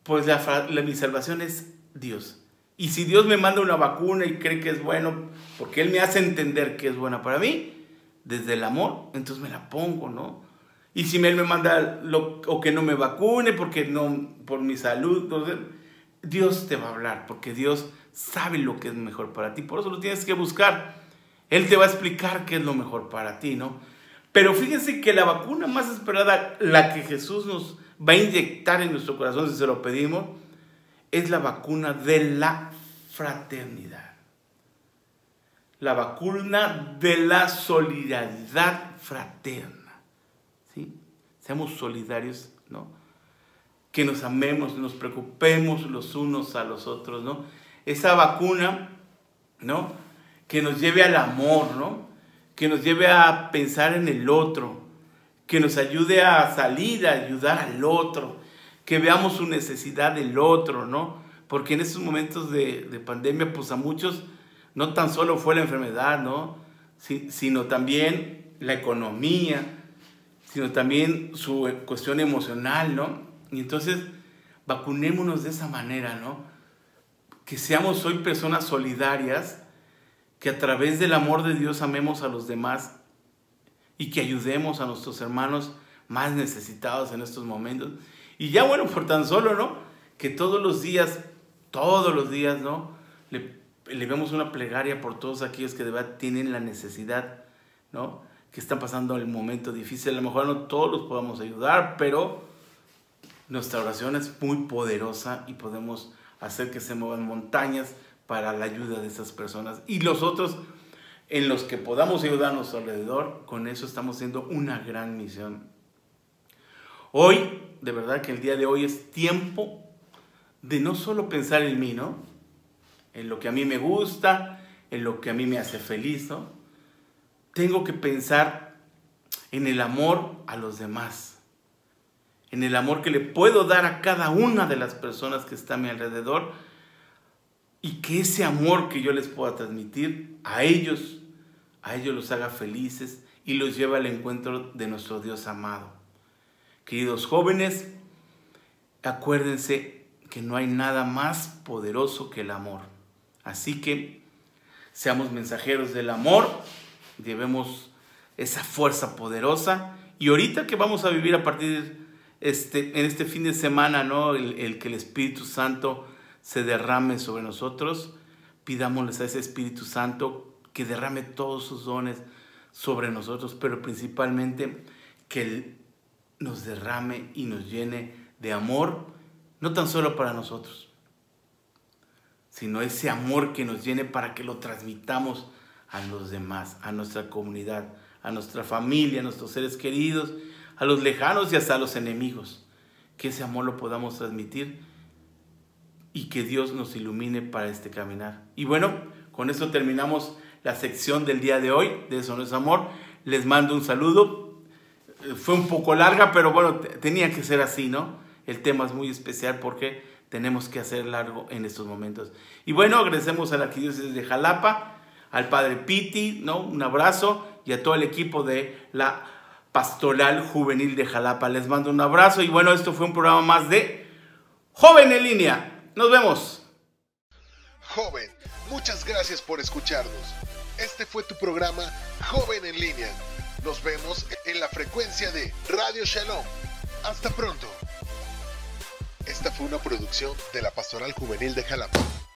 pues la, la- mi salvación es Dios. Y si Dios me manda una vacuna y cree que es bueno, porque Él me hace entender que es buena para mí, desde el amor, entonces me la pongo, ¿no? Y si Él me manda lo, o que no me vacune porque no, por mi salud, entonces, Dios te va a hablar, porque Dios sabe lo que es mejor para ti. Por eso lo tienes que buscar. Él te va a explicar qué es lo mejor para ti, ¿no? Pero fíjense que la vacuna más esperada, la que Jesús nos va a inyectar en nuestro corazón si se lo pedimos, es la vacuna de la fraternidad. La vacuna de la solidaridad fraterna. ¿sí? Seamos solidarios, ¿no? Que nos amemos, nos preocupemos los unos a los otros, ¿no? Esa vacuna, ¿no? Que nos lleve al amor, ¿no? Que nos lleve a pensar en el otro, que nos ayude a salir, a ayudar al otro, que veamos su necesidad del otro, ¿no? Porque en estos momentos de, de pandemia, pues a muchos no tan solo fue la enfermedad, ¿no? Si- sino también la economía, sino también su cuestión emocional, ¿no? Y entonces, vacunémonos de esa manera, ¿no? Que seamos hoy personas solidarias, que a través del amor de Dios amemos a los demás y que ayudemos a nuestros hermanos más necesitados en estos momentos. Y ya bueno, por tan solo, ¿no? Que todos los días, todos los días, ¿no? Le, le una plegaria por todos aquellos que de verdad tienen la necesidad, ¿no? Que están pasando el momento difícil. A lo mejor no todos los podamos ayudar, pero nuestra oración es muy poderosa y podemos hacer que se muevan montañas para la ayuda de esas personas. Y los otros en los que podamos ayudar a nuestro alrededor, con eso estamos haciendo una gran misión. Hoy, de verdad que el día de hoy es tiempo de no solo pensar en mí, ¿no? En lo que a mí me gusta, en lo que a mí me hace feliz, ¿no? Tengo que pensar en el amor a los demás, en el amor que le puedo dar a cada una de las personas que están a mi alrededor y que ese amor que yo les pueda transmitir a ellos, a ellos los haga felices y los lleve al encuentro de nuestro Dios amado. Queridos jóvenes, acuérdense que no hay nada más poderoso que el amor. Así que seamos mensajeros del amor, llevemos esa fuerza poderosa y ahorita que vamos a vivir a partir este, en este fin de semana, ¿no? El, el que el Espíritu Santo se derrame sobre nosotros, pidámosles a ese Espíritu Santo que derrame todos sus dones sobre nosotros, pero principalmente que Él nos derrame y nos llene de amor, no tan solo para nosotros, sino ese amor que nos llene para que lo transmitamos a los demás, a nuestra comunidad, a nuestra familia, a nuestros seres queridos, a los lejanos y hasta a los enemigos. Que ese amor lo podamos transmitir y que Dios nos ilumine para este caminar. Y bueno, con eso terminamos la sección del día de hoy, de Eso no es amor. Les mando un saludo. Eh, Fue un poco larga, pero bueno, tenía que ser así, ¿no? El tema es muy especial porque tenemos que hacer largo en estos momentos. Y bueno, agradecemos a la arquidiócesis de Jalapa, al padre Piti, ¿no? Un abrazo y a todo el equipo de la Pastoral Juvenil de Jalapa. Les mando un abrazo y bueno, esto fue un programa más de Joven en línea. Nos vemos. Joven, muchas gracias por escucharnos. Este fue tu programa Joven en línea. Nos vemos en la frecuencia de Radio Shalom. Hasta pronto. Esta fue una producción de la Pastoral Juvenil de Jalapa.